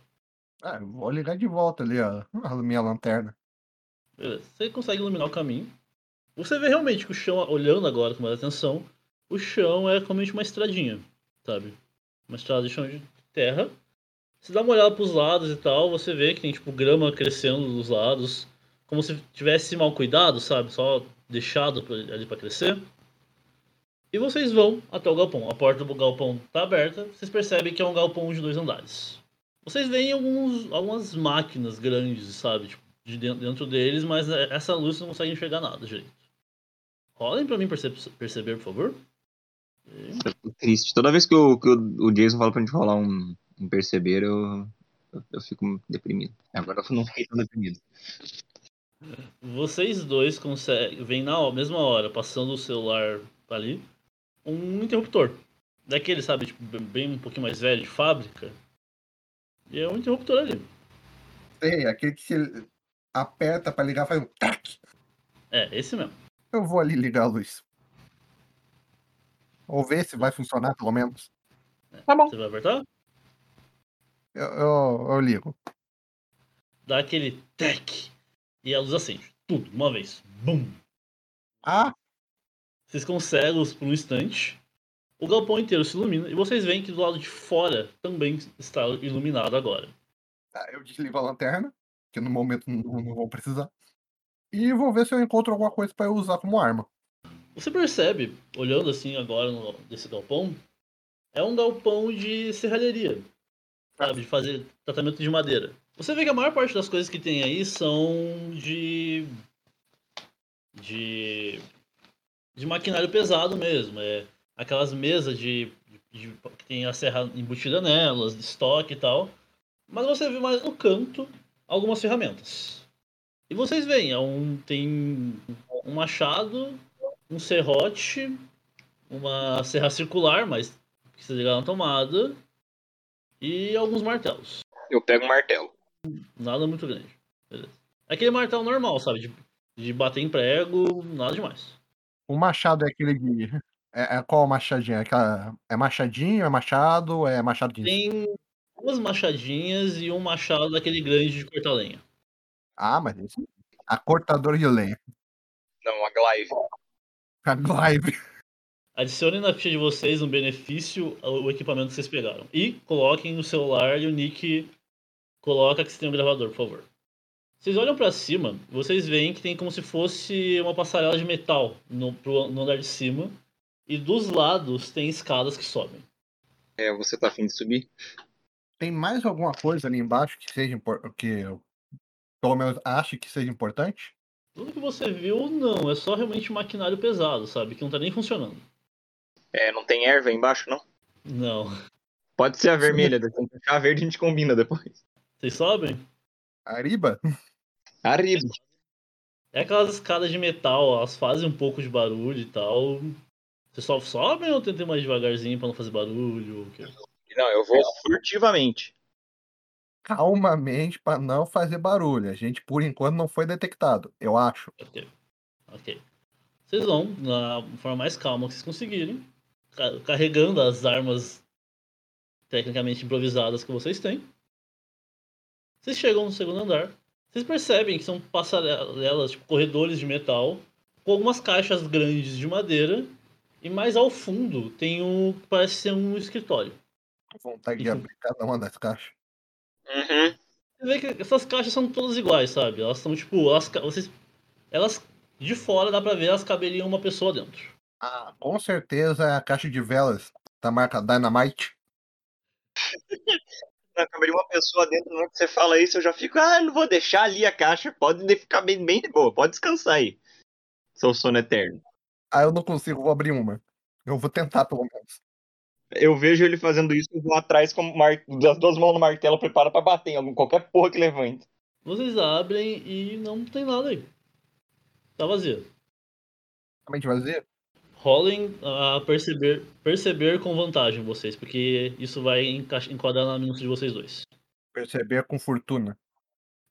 Ah, eu vou ligar de volta ali a, a minha lanterna. Beleza. Você consegue iluminar o caminho. Você vê realmente que o chão, olhando agora com mais atenção, o chão é realmente uma estradinha, sabe? Uma estrada de chão de terra. Você dá uma olhada pros lados e tal, você vê que tem tipo grama crescendo dos lados, como se tivesse mal cuidado, sabe? Só deixado ali pra crescer. E vocês vão até o galpão. A porta do galpão tá aberta. Vocês percebem que é um galpão de dois andares. Vocês veem alguns, algumas máquinas grandes, sabe? Tipo, de dentro, dentro deles, mas é, essa luz não consegue enxergar nada direito. Rolem pra mim perce- perceber, por favor. Eu fico triste. Toda vez que, o que o, o Jason fala pra gente rolar um, um perceber, eu, eu, eu fico deprimido. Agora eu não fiquei tão deprimido. Vocês dois conseguem, vem na mesma hora, passando o celular ali, um interruptor. Daquele, sabe, tipo, bem- bem um pouquinho mais velho, de fábrica. E é um interruptor ali. Sei, aquele que se aperta pra ligar faz um tac. É, esse mesmo. Eu vou ali ligar a luz. Ou ver se vai funcionar, pelo menos. Tá bom. Você vai apertar? Eu, eu, eu ligo. Dá aquele tec. E a luz acende. Tudo, uma vez. Bum! Ah, Vocês cegos por um instante. O galpão inteiro se ilumina e vocês veem que do lado de fora também está iluminado agora. tá, eu desligo a lanterna, que no momento não, não vou precisar. E vou ver se eu encontro alguma coisa pra eu usar como arma. Você percebe, olhando assim agora no, desse galpão, é um galpão de serralheria. Sabe, de fazer tratamento de madeira. Você vê que a maior parte das coisas que tem aí são de. de. de maquinário pesado mesmo. É aquelas mesas de, de- que tem a serra embutida nelas, de estoque e tal. Mas você vê mais no canto algumas ferramentas. E vocês veem, é um, tem um machado, um serrote, uma serra circular, mas precisa ligar na tomada, e alguns martelos. Eu pego um martelo. Nada muito grande. Beleza. Aquele martelo normal, sabe? De, de bater em prego, nada demais. O machado é aquele de. É, é qual machadinho? É, aquela- é machadinho? É machado? É machado de. Tem. duas machadinhas e um machado daquele grande de cortar lenha. Ah, mas isso. A cortadora de lenha. Não, a Glaive. Adicione na ficha de vocês um benefício ao equipamento que vocês pegaram. E coloquem no celular e o Nick coloca que você tem um gravador, por favor. Vocês olham pra cima, vocês veem que tem como se fosse uma passarela de metal no, pro- no andar de cima. E dos lados tem escadas que sobem. É, você tá afim de subir? Tem mais alguma coisa ali embaixo que seja importante. Que eu, pelo menos, ache que seja importante? Tudo que você viu, não. É só realmente maquinário pesado, sabe? Que não tá nem funcionando. É, não tem erva aí embaixo, não? Não. Pode ser a vermelha, achar a verde a gente combina depois. Vocês sobem? Ariba? Arriba. É aquelas escadas de metal, elas fazem um pouco de barulho e tal. Vocês só sobem ou tentem mais devagarzinho pra não fazer barulho? ou o quê? Não, eu vou furtivamente. Calmamente para não fazer barulho. A gente, por enquanto, não foi detectado, eu acho. Ok. Ok. Vocês vão, na forma mais calma que vocês conseguirem, ca- carregando as armas tecnicamente improvisadas que vocês têm. Vocês chegam no segundo andar. Vocês percebem que são passarelas, tipo corredores de metal, com algumas caixas grandes de madeira. E mais ao fundo tem um que parece ser um escritório. Vontade de abrir cada uma das caixas. Uhum. Você vê que essas caixas são todas iguais, sabe? Elas são tipo. Elas, vocês, elas de fora dá pra ver, elas caberiam uma pessoa dentro. Ah, com certeza é a caixa de velas da marca Dynamite. Na câmera de uma pessoa dentro, na hora que você fala isso, eu já fico, ah, não vou deixar ali a caixa, pode de- ficar bem, bem de boa, pode descansar aí. Seu sono eterno. Ah, eu não consigo, vou abrir uma. Eu vou tentar, pelo menos. Eu vejo ele fazendo isso, vou atrás com mar... das duas mãos no martelo, prepara pra bater em algum, qualquer porra que levante. Vocês abrem e não tem nada aí. Tá vazio. Realmente vazia? Rolem a perceber, perceber com vantagem vocês, porque isso vai enquadrar na minuta de vocês dois. Perceber com fortuna.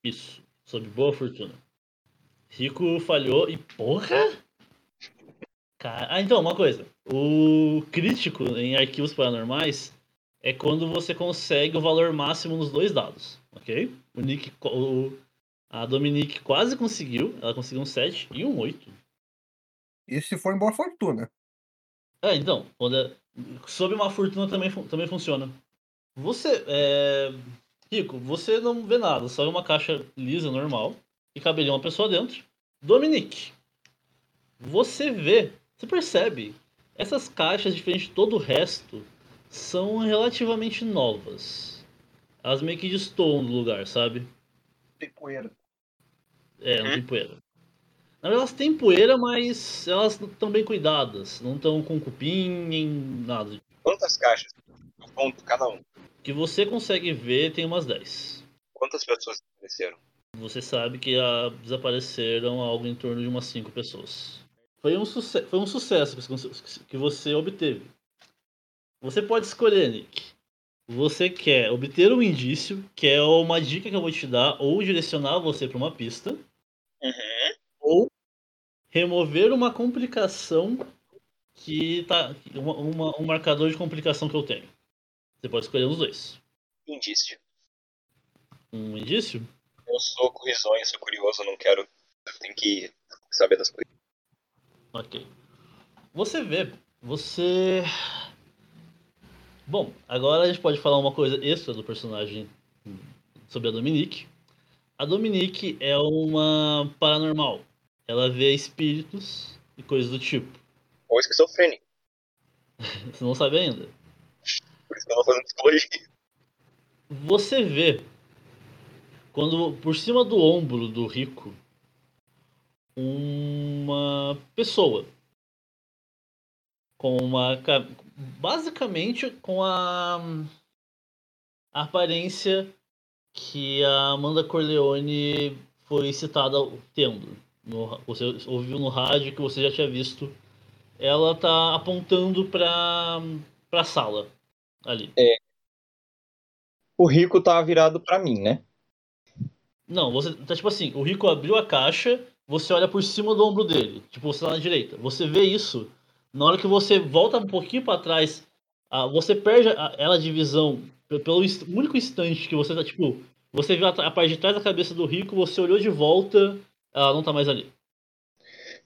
Isso. Sob boa fortuna. Rico falhou e. Porra! Cara... Ah, então, uma coisa. O crítico em arquivos paranormais é quando você consegue o valor máximo nos dois dados, ok? O Nick. O... A Dominique quase conseguiu. Ela conseguiu um 7 e um 8. E se for em boa fortuna? É, então, quando é... sob uma fortuna também, também funciona. Você, é... Rico, você não vê nada, só uma caixa lisa, normal, e caberia uma pessoa dentro. Dominique, você vê, você percebe, essas caixas, diferente de todo o resto, são relativamente novas. Elas meio que destoam do lugar, sabe? Tem poeira. É, não Uhum. tem poeira. Na verdade, elas têm poeira, mas elas estão bem cuidadas. Não estão com cupim, nem nada. Quantas caixas? Eu conto cada um. Que você consegue ver tem umas 10. Quantas pessoas apareceram? Você sabe que ah, desapareceram algo em torno de umas 5 pessoas. Foi um, suce foi um sucesso que você, obteve. Você pode escolher, Nick. Você quer obter um indício, que é uma dica que eu vou te dar, ou direcionar você para uma pista, Uhum. ou remover uma complicação que tá. Uma, uma- um marcador de complicação que eu tenho. Você pode escolher um dos dois. Indício. Um indício? Eu sou risonho, sou curioso, não quero. Eu tenho que saber das coisas. Ok. Você vê, você. Bom, agora a gente pode falar uma coisa extra do personagem sobre a Dominique. A Dominique é uma paranormal. Ela vê espíritos e coisas do tipo. Ou esquizofrênico. Você não sabe ainda. Por isso que eu tô fazendo psicologia. Você vê quando por cima do ombro do rico uma pessoa com uma ca- basicamente com a, a aparência que a Amanda Corleone foi citada tendo. No você ouviu no rádio que você já tinha visto. Ela tá apontando para para sala ali. O rico tá virado pra mim, né? Não, você tá tipo assim, o Rico abriu a caixa, você olha por cima do ombro dele, tipo, você tá na direita. Você vê isso, na hora que você volta um pouquinho pra trás, você perde a- ela de visão Pelo único instante que você tá, tipo, você viu a, a parte de trás da cabeça do Rico, você olhou de volta, ela não tá mais ali.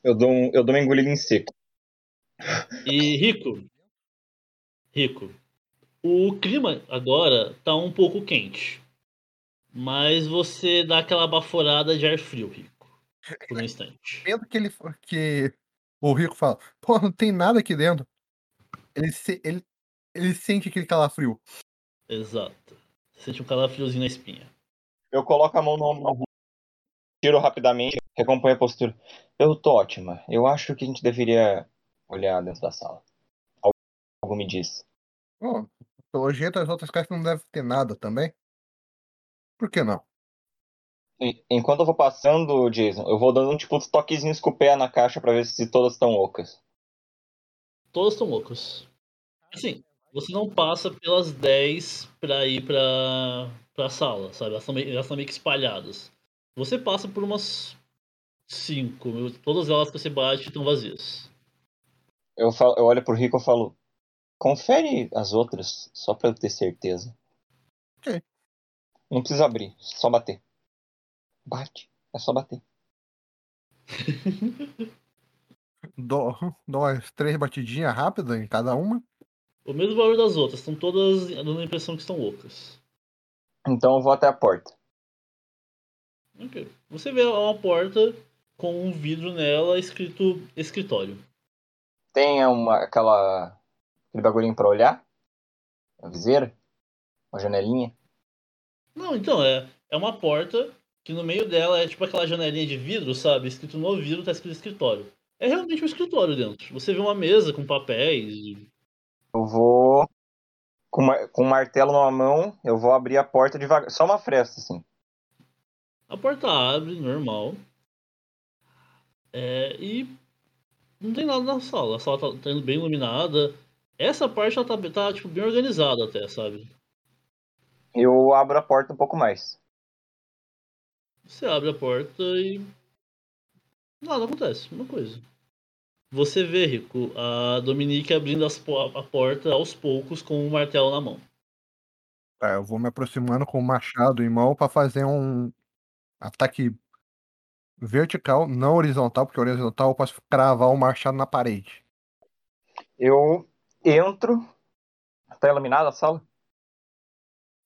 Eu dou, um, eu dou uma engolida em seco. E Rico, Rico, o clima agora tá um pouco quente. Mas você dá aquela baforada de ar frio, Rico. Por um instante. Vendo que ele que o Rico fala, pô, não tem nada aqui dentro. Ele, se- ele, ele sente aquele calafrio. Exato. Sente um calafriozinho na espinha. Eu coloco a mão no ombro, tiro rapidamente, recomponho a postura. Eu tô ótima. Eu acho que a gente deveria olhar dentro da sala. Algo- me diz. Pô, pelo jeito as outras caixas não devem ter nada também. Por que não? Enquanto eu vou passando, Jason, eu vou dando um tipo de toquezinhos com o pé na caixa pra ver se todas estão ocas. Todas estão loucas. Assim, você não passa pelas 10 pra ir pra, pra sala, sabe? Elas estão meio, elas meio que espalhadas. Você passa por umas 5. Todas elas que você bate estão vazias. Eu, falo, eu olho pro Rico e falo: confere as outras, só pra eu ter certeza. Ok. Não precisa abrir, só bater. Bate, é só bater. Dou umas três batidinhas rápidas em cada uma. O mesmo valor das outras, estão todas dando a impressão que estão loucas. Então eu vou até a porta. Ok. Você vê uma porta com um vidro nela escrito escritório. Tem uma, aquela. aquele bagulhinho pra olhar? Uma viseira? Uma janelinha? Não, então, é, é uma porta que no meio dela é tipo aquela janelinha de vidro, sabe? Escrito no vidro, tá escrito escritório. É realmente um escritório dentro. Você vê uma mesa com papéis. Eu vou. Com, com um martelo numa mão, eu vou abrir a porta devagar. Só uma fresta, assim. A porta abre, normal. É, e não tem nada na sala. A sala tá, tá bem iluminada. Essa parte ela tá, tá tipo, bem organizada até, sabe? Eu abro a porta um pouco mais. Você abre a porta e. Nada acontece, uma coisa. Você vê, Rico, a Dominique abrindo as po- a porta aos poucos com o martelo na mão. Tá, eu vou me aproximando com o machado em mão pra fazer um ataque vertical, não horizontal, porque horizontal eu posso cravar o machado na parede. Eu entro. Tá iluminada a sala?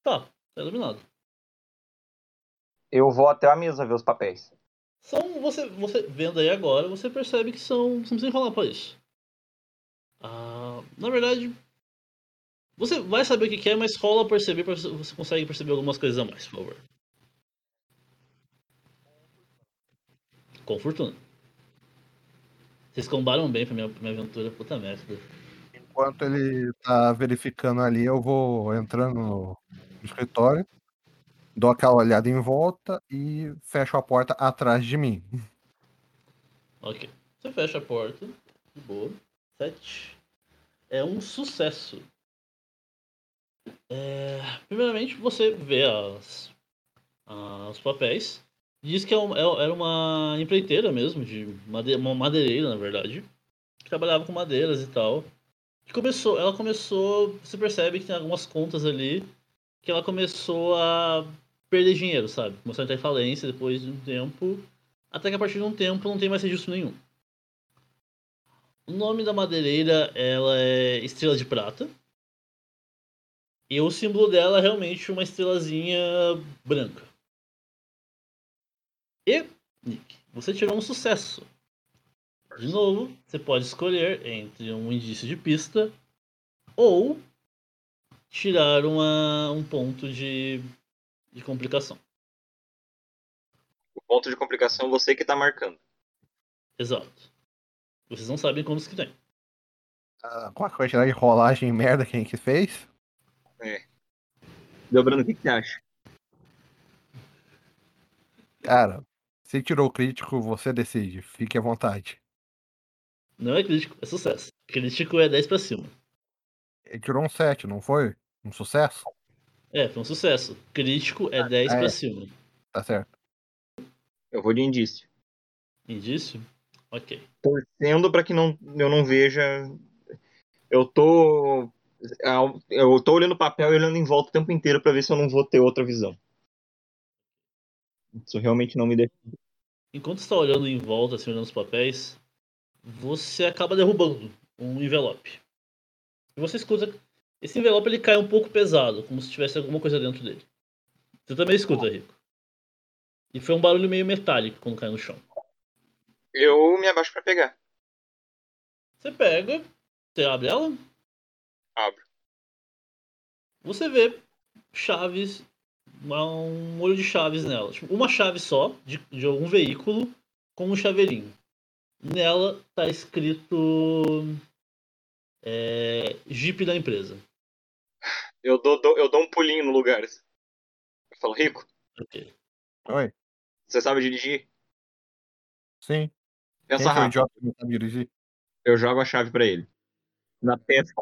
Tá, tá iluminado. Eu vou até a mesa ver os papéis. São, você, você vendo aí agora, você percebe que são. Você não precisa enrolar pra isso. Ah, na verdade, você vai saber o que é, mas rola a perceber, pra você você consegue perceber algumas coisas a mais, por favor. Com fortuna. Vocês combaram bem pra minha, pra minha aventura, puta merda. Enquanto ele tá verificando ali, eu vou entrando no escritório, dou aquela olhada em volta e fecho a porta atrás de mim. Ok. Você fecha a porta. De boa. Sete. É um sucesso. É, Primeiramente, você vê as, ah, os papéis. Diz que é é- era uma empreiteira mesmo, de uma madeireira, na verdade. Que trabalhava com madeiras e tal. Que começou, ela começou. Você percebe que tem algumas contas ali que ela começou a perder dinheiro, sabe? Começou a entrar em falência depois de um tempo. Até que a partir de um tempo não tem mais registro nenhum. O nome da madeireira ela é Estrela de Prata. E o símbolo dela é realmente uma estrelazinha branca. E, Nick, você tirou um sucesso. De novo, você pode escolher entre um indício de pista ou tirar uma, um ponto de, de complicação. O ponto de complicação você que tá marcando. Exato. Vocês não sabem quantos que tem. Ah, com a quantidade de rolagem merda que a gente fez, Dobrando, o que, que você acha? cara, se tirou o crítico, você decide. Fique à vontade. Não é crítico, é sucesso. Crítico é 10 pra cima. Ele tirou um 7, não foi? Um sucesso? É, foi um sucesso. Crítico é 10 é. pra cima. Tá certo. Eu vou de indício. Indício? Ok. Torcendo pra que não, eu não veja. Eu tô Ah, Eu tô olhando o papel e olhando em volta o tempo inteiro pra ver se eu não vou ter outra visão. Isso realmente não me deixa. Enquanto está olhando em volta, assim, olhando os papéis, você acaba derrubando um envelope. E você escuta. Esse envelope ele cai um pouco pesado, como se tivesse alguma coisa dentro dele. Você também escuta, Rico. E foi um barulho meio metálico quando cai no chão. Eu me abaixo pra pegar. Você pega, você abre ela, Abro. você vê chaves, um molho de chaves nela. Tipo, uma chave só, de, de algum veículo, com um chaveirinho. Nela tá escrito. É, Jeep da empresa. Eu dou, dou- eu dou um pulinho no lugar. Eu falo, Rico, Ok. Oi? você sabe dirigir? Sim. Pensa Quem rápido. idiota que não sabe dirigir? Eu jogo a chave pra ele. Na testa.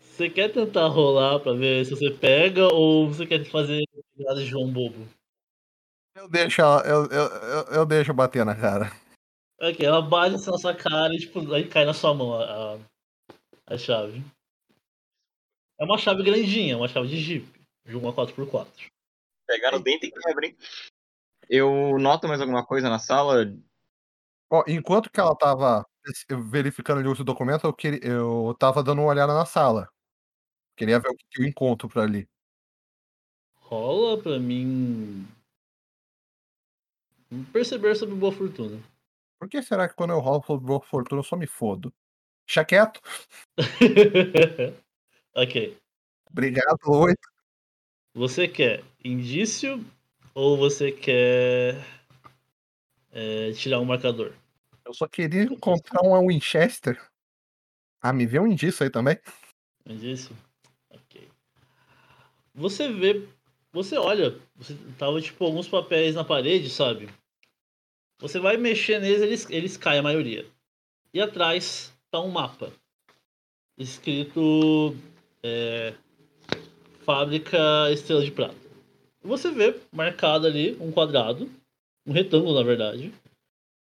Você quer tentar rolar pra ver se você pega ou você quer fazer piada de João Bobo? Eu deixo, eu, eu, eu, eu deixo bater na cara. Ok, ela bate assim na sua cara e tipo, aí cai na sua mão a, a, a chave. É uma chave grandinha, uma chave de Jeep. De uma 4x4. Pegar no dente e quebra, hein? Eu noto mais alguma coisa na sala? Ó, enquanto que ela tava verificando ali os documentos, eu, queria, eu tava dando uma olhada na sala. Queria ver o que eu encontro por ali. Rola pra mim. Perceber sobre boa fortuna. Por que será que quando eu rolo sobre boa fortuna eu só me fodo? Deixa quieto. ok. Obrigado, oito. Você quer indício ou você quer é, tirar um marcador? Eu só queria encontrar uma Winchester. Ah, me vê um indício aí também. Indício? Ok. Você vê. Você olha. Você tava tipo alguns papéis na parede, sabe? Você vai mexer neles, eles, eles caem a maioria. E atrás tá um mapa. Escrito. é, Fábrica Estrela de Prata. Você vê marcado ali um quadrado, um retângulo na verdade,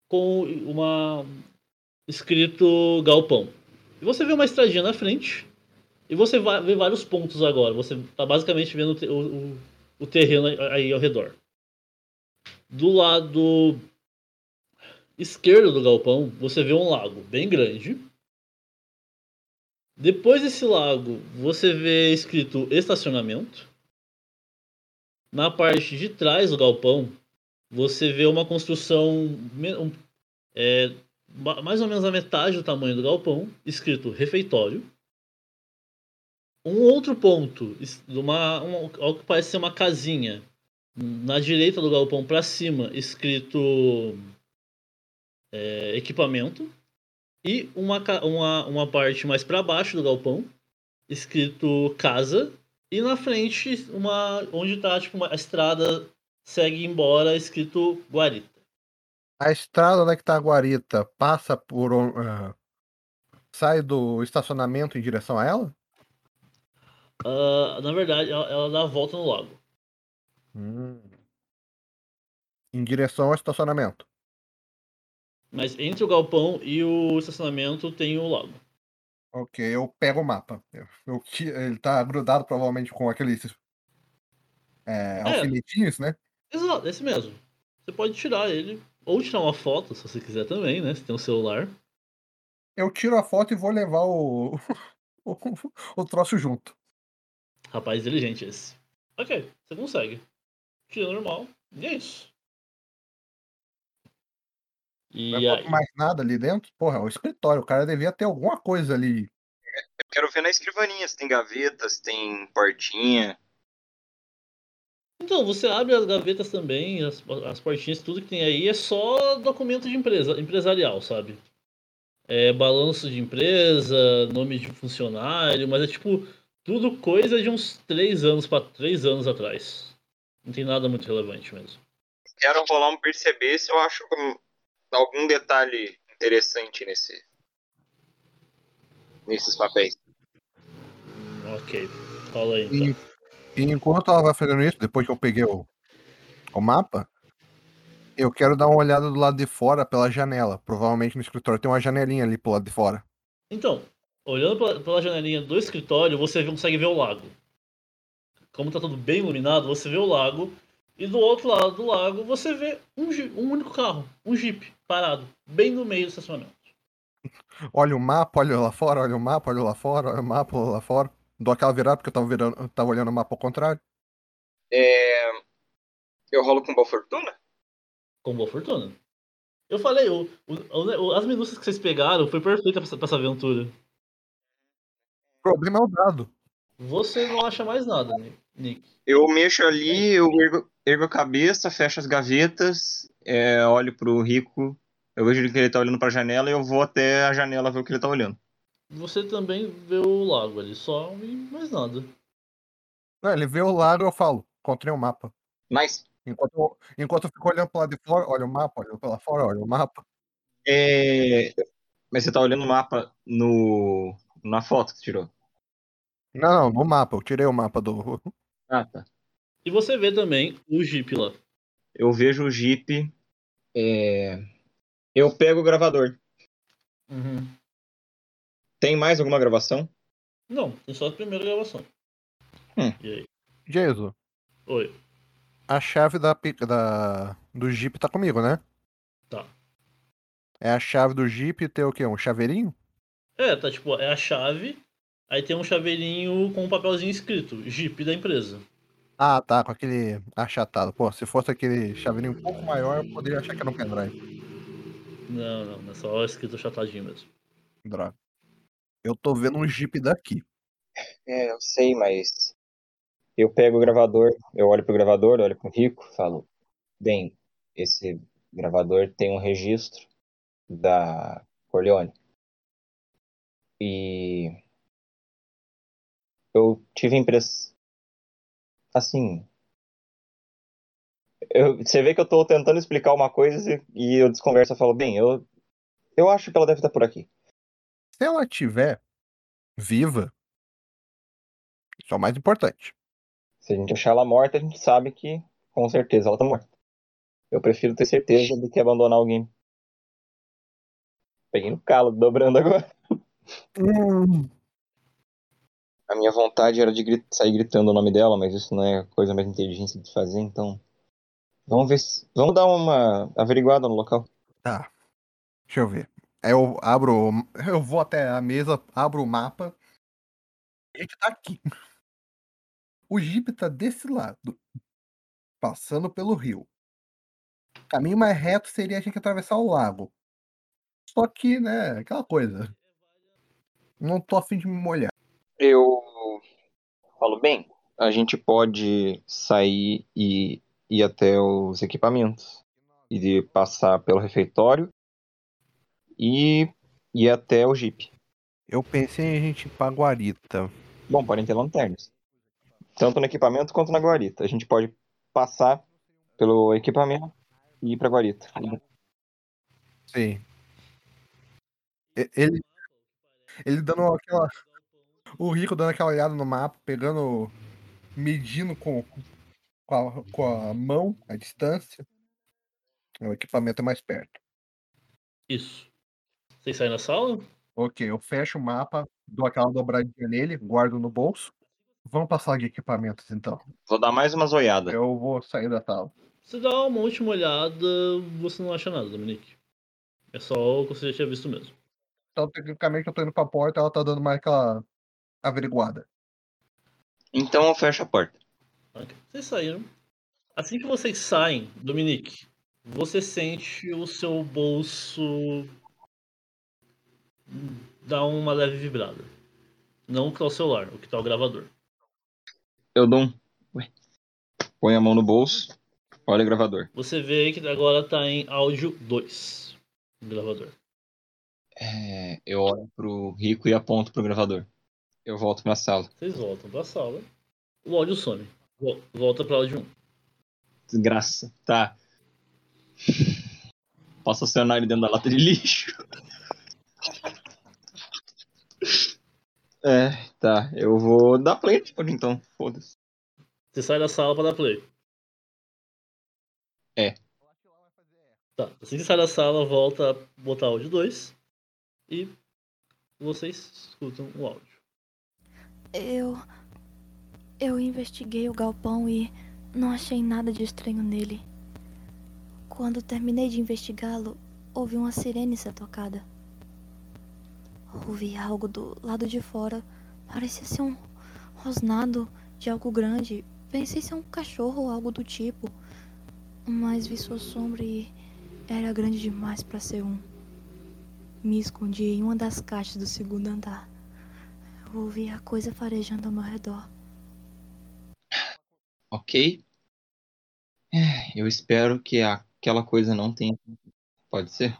com uma. escrito galpão. E você vê uma estradinha na frente. E você vai vê vários pontos agora. Você tá basicamente vendo o- o- o terreno aí ao redor. Do lado esquerdo do galpão, você vê um lago bem grande. Depois desse lago, você vê escrito estacionamento. Na parte de trás do galpão, você vê uma construção é, ma- mais ou menos a metade do tamanho do galpão, escrito refeitório. Um outro ponto, uma, um, algo que parece ser uma casinha, na direita do galpão para cima, escrito é, equipamento. E uma, uma, uma parte mais para baixo do galpão, escrito casa. E na frente, uma onde tá tipo, uma, a estrada segue embora, escrito guarita. A estrada onde é que tá a guarita passa por. ah, sai do estacionamento em direção a ela? Ah, na verdade, ela, ela dá a volta no lago. Hum. Em direção ao estacionamento. Mas entre o galpão e o estacionamento tem o lago. Ok, eu pego o mapa. Eu, eu ele tá grudado provavelmente com aqueles é, alfinetinhos, né? Exato, esse mesmo. Você pode tirar ele, ou tirar uma foto, se você quiser também, né? Se tem um celular. Eu tiro a foto e vou levar o, o, o troço junto. Rapaz inteligente esse. Ok, você consegue. Tira normal. E é isso. E Não aí, encontro mais nada ali dentro. Porra, é o escritório. O cara devia ter alguma coisa ali. Eu quero ver na escrivaninha se tem gavetas, tem portinha. Então, você abre as gavetas também, as, as portinhas, tudo que tem aí é só documento de empresa, empresarial, sabe? É balanço de empresa, nome de funcionário, mas é tipo tudo coisa de uns três anos para três anos atrás. Não tem nada muito relevante mesmo. Quero rolar um perceber se eu acho algum detalhe interessante nesse nesses papéis. Ok, fala aí então. E, e enquanto ela vai fazendo isso, depois que eu peguei o, o mapa, eu quero dar uma olhada do lado de fora pela janela. Provavelmente no escritório tem uma janelinha ali pro lado de fora. Então, olhando pela, pela janelinha do escritório, você consegue ver o lago. Como tá tudo bem iluminado, você vê o lago. E do outro lado do lago, você vê um, um único carro, um Jeep, parado, bem no meio do estacionamento. Olha o mapa, olha lá fora, olha o mapa, olha lá fora, olha o mapa, olha lá fora. Dou aquela virada porque eu tava, virando, eu tava olhando o mapa ao contrário. É... Eu rolo com boa fortuna? Com boa fortuna. Eu falei, o, o, as minúcias que vocês pegaram foi perfeita pra, pra essa aventura. O problema é o dado. Você não acha mais nada, Nick. Eu mexo ali, eu ergo, ergo a cabeça, fecho as gavetas, é, olho pro Rico, eu vejo que ele tá olhando pra janela e eu vou até a janela ver o que ele tá olhando. Você também vê o lago ali, só e mais nada. Não, ele vê o lago eu falo, encontrei o um mapa. Mas. Enquanto, eu, enquanto eu fico olhando pro lado de fora, olha o mapa, olha pra lá fora, olha o mapa. É... Mas você tá olhando o mapa no. na foto que você tirou? Não, não, no mapa, eu tirei o mapa do. Ah, tá. E você vê também o Jeep lá. Eu vejo o Jeep. É... Eu pego o gravador. Uhum. Tem mais alguma gravação? Não, tem só a primeira gravação. Hum. E aí? Jesus. Oi. A chave da, da, do Jeep tá comigo, né? Tá. É a chave do Jeep tem o quê? Um chaveirinho? É, tá tipo, é a chave, aí tem um chaveirinho com um papelzinho escrito, Jeep da empresa. Ah, tá, com aquele achatado. Pô, se fosse aquele chaveirinho um pouco maior, eu poderia achar que era um pendrive. Não, não, é só escrito achatadinho mesmo. Droga. Eu tô vendo um Jeep daqui. É, eu sei, mas eu pego o gravador, eu olho pro gravador, olho pro Rico, falo, bem, esse gravador tem um registro da Corleone. E eu tive impressão, assim, eu, você vê que eu tô tentando explicar uma coisa e eu desconverso e falo, bem, eu, eu acho que ela deve estar por aqui. Se ela estiver viva, isso é o mais importante. Se a gente achar ela morta, a gente sabe que com certeza ela tá morta. Eu prefiro ter certeza do que abandonar alguém. Peguei no calo, dobrando agora. Hum. A minha vontade era de grit sair gritando o nome dela, mas isso não é a coisa mais inteligente de fazer, então. Vamos ver se. Vamos dar uma averiguada no local. Tá. Deixa eu ver. Eu abro. Eu vou até a mesa, abro o mapa. A gente tá aqui. O Jeep tá desse lado, passando pelo rio. O caminho mais reto seria a gente atravessar o lago. Só que, né, aquela coisa. Não tô afim de me molhar. Eu falo, bem, a gente pode sair e ir até os equipamentos. E passar pelo refeitório e ir até o Jeep. Eu pensei em a gente ir pra Guarita. Bom, podem ter lanternas tanto no equipamento quanto na guarita. A gente pode passar pelo equipamento e ir pra guarita. Sim. Ele, ele dando aquela. O Rico dando aquela olhada no mapa, pegando. medindo com, com, a, com a mão a distância. O equipamento é mais perto. Isso. Vocês saem da sala? Ok, eu fecho o mapa, dou aquela dobradinha nele, guardo no bolso. Vamos passar de equipamentos então. Vou dar mais umas olhadas. Eu vou sair da sala. Você dá uma última olhada, você não acha nada, Dominique. É só o que você já tinha visto mesmo. Então, tecnicamente, eu tô indo pra porta ela tá dando mais aquela averiguada. Então eu fecho a porta. Okay. Vocês saíram. Assim que vocês saem, Dominique, você sente o seu bolso dar uma leve vibrada. Não o que tá o celular, o que tá o gravador eu dou um. Ué. Põe a mão no bolso, olha o gravador. Você vê que agora tá em áudio 2 o gravador. É, eu olho pro Rico e aponto pro gravador. Eu volto pra sala. Vocês voltam pra sala. O áudio some. Volta pra áudio 1. Desgraça. Tá. Posso acionar ele dentro da lata de lixo? É, tá. Eu vou dar play por então. Foda-se. Você sai da sala pra dar play. É. Tá. Assim que sai da sala, volta a botar áudio 2. E vocês escutam o áudio. Eu. Eu investiguei o galpão e não achei nada de estranho nele. Quando terminei de investigá-lo, ouvi uma sirene ser tocada. Ouvi algo do lado de fora. Parecia ser um rosnado de algo grande. Pensei ser um cachorro ou algo do tipo. Mas vi sua sombra e era grande demais para ser um. Me escondi em uma das caixas do segundo andar. Eu ouvi a coisa farejando ao meu redor. Ok. É, Eu espero que aquela coisa não tenha. Pode ser?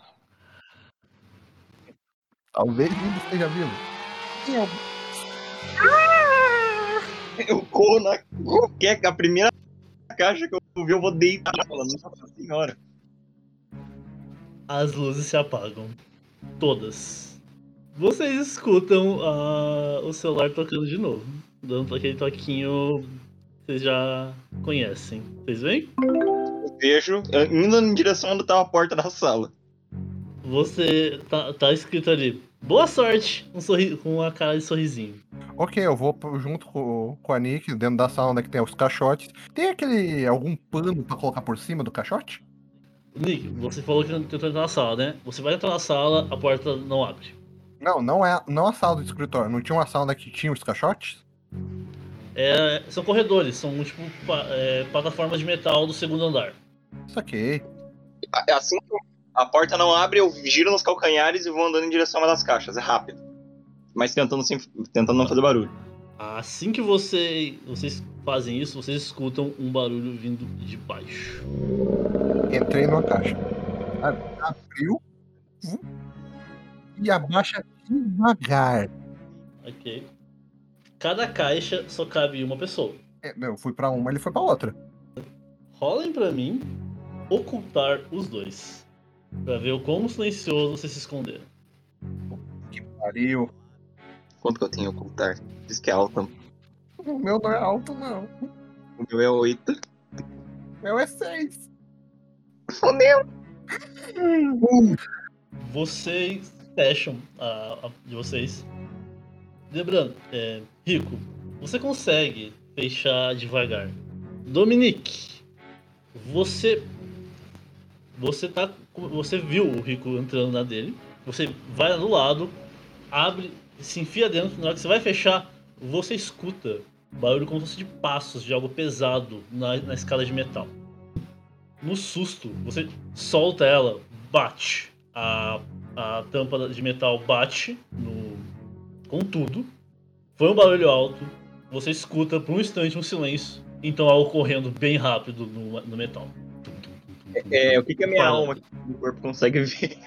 Talvez ainda esteja vivo. Tem algum- Eu corro na qualquer. A primeira caixa que eu vi, eu vou deitar nela. Nossa senhora. As luzes se apagam. Todas. Vocês escutam ah, o celular tocando de novo. Dando aquele toquinho que vocês já conhecem. Vocês veem? Eu vejo eh, indo em direção onde tava a porta da sala. Você tá, tá escrito ali. Boa sorte! Um sorri com uma cara de sorrisinho. Ok, eu vou junto com, com a Nick, dentro da sala onde é que tem os caixotes. Tem aquele. algum pano pra colocar por cima do caixote? Nick, você falou que tentou entrar na sala, né? Você vai entrar na sala, a porta não abre. Não, não é não a sala do escritório. Não tinha uma sala onde é que tinha os caixotes? É, são corredores, são tipo pa- é, plataformas de metal do segundo andar. Saquei. É Assim que a porta não abre, eu giro nos calcanhares e vou andando em direção a uma das caixas. É rápido. Mas tentando, sem, tentando não fazer barulho. Assim que você, vocês fazem isso, vocês escutam um barulho vindo de baixo. Entrei numa caixa. Abriu. Hum, E abaixa devagar. Ok. Cada caixa só cabe uma pessoa. É, Eu fui pra uma, ele foi pra outra. Rolem pra mim ocultar os dois. Pra ver o quão silencioso vocês se esconderam. Pariu. Quanto que eu tenho a ocultar? Diz que é alta. O meu não é alto, não. O meu é 8. O meu é seis. Fodeu! Vocês fecham a, a de vocês. Lembrando, é, Rico, você consegue fechar devagar. Dominique, você você tá você viu o Rico entrando na dele. Você vai no lado, abre, se enfia dentro. Na hora que você vai fechar, você escuta barulho como se fosse de passos de algo pesado na, na escada de metal. No susto, você solta ela, bate. A, a tampa de metal bate no, com tudo. Foi um barulho alto. Você escuta por um instante um silêncio. Então algo correndo bem rápido no, no metal. Tum. É, o que, que a minha Fala. alma aqui no corpo consegue ver?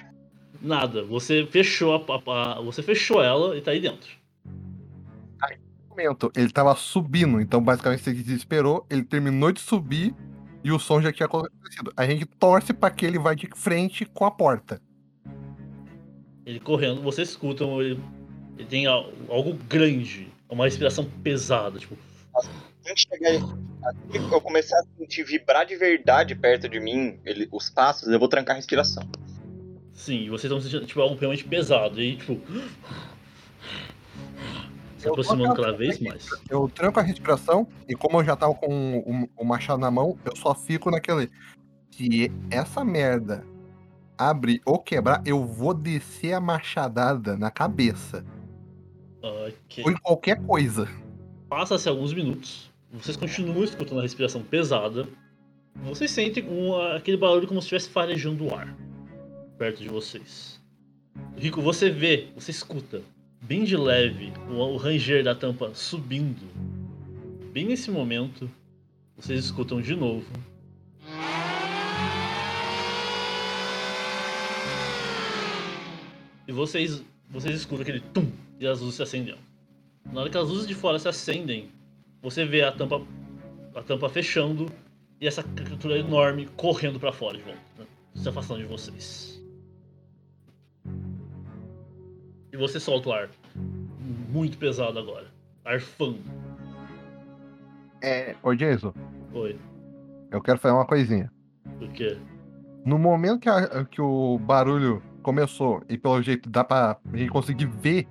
Nada. Você fechou a, a- a- você fechou ela e tá aí dentro. momento, ele tava subindo, então basicamente ele desesperou, ele terminou de subir e o som já tinha acontecido. A gente torce pra que ele vá de frente com a porta. Ele correndo, vocês escutam ele, ele tem al- algo grande, uma respiração pesada, tipo, Antes de chegar. Assim que eu começar a sentir vibrar de verdade perto de mim, ele, os passos, eu vou trancar a respiração. sim, e vocês estão sentindo tipo algo realmente pesado e tipo se aproximando cada vez mais. Eu tranco a respiração e como eu já tava com o, o machado na mão, eu só fico naquele. Se essa merda abrir ou quebrar, eu vou descer a machadada na cabeça. Ok. Ou em qualquer coisa. Passa-se alguns minutos, vocês continuam escutando a respiração pesada. Vocês sentem um, aquele barulho como se estivesse farejando o ar perto de vocês. Rico, você vê, você escuta, bem de leve, o, o ranger da tampa subindo. Bem nesse momento, vocês escutam de novo. E vocês, vocês escutam aquele tum e as luzes se acendendo. Na hora que as luzes de fora se acendem, você vê a tampa, a tampa fechando e essa criatura enorme correndo pra fora de volta, né? se afastando de vocês. E você solta o ar, muito pesado agora, arfando. É. Ô, Jason, Oi, eu quero fazer uma coisinha. o quê? No momento que, a- que o barulho começou, e pelo jeito dá pra gente conseguir ver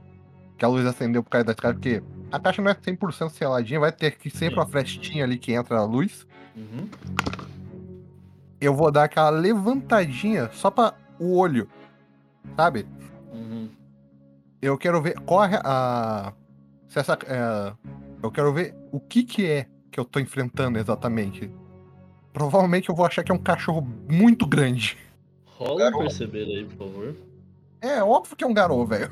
que a luz acendeu por causa da escada, porque a caixa não é 100% seladinha, vai ter que sempre uma frestinha ali que entra a luz. Uhum. Eu vou dar aquela levantadinha só pra o olho, sabe? Uhum. Eu quero ver é a. Se essa. é, eu quero ver o que que é que eu tô enfrentando exatamente. Provavelmente eu vou achar que é um cachorro muito grande. Rola um Garoto. perceber aí, por favor. É óbvio que é um garoto, velho.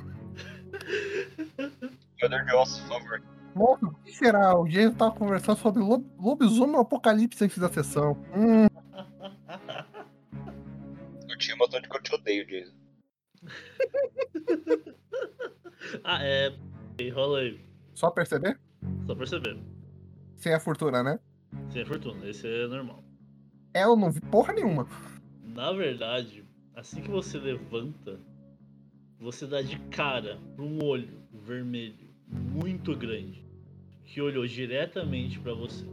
Brother Joss, por favor. Nossa, o que será? O Jason tava conversando sobre lob- lobisomem no apocalipse antes da sessão. Hum, Eu te amo tanto que eu te odeio, Jason. Ah, é. E rola aí. só perceber? Só perceber. Sem a fortuna, né? Sem fortuna, esse é normal. É, eu não vi porra nenhuma. Na verdade, assim que você levanta, você dá de cara pra um olho vermelho muito grande que olhou diretamente pra você.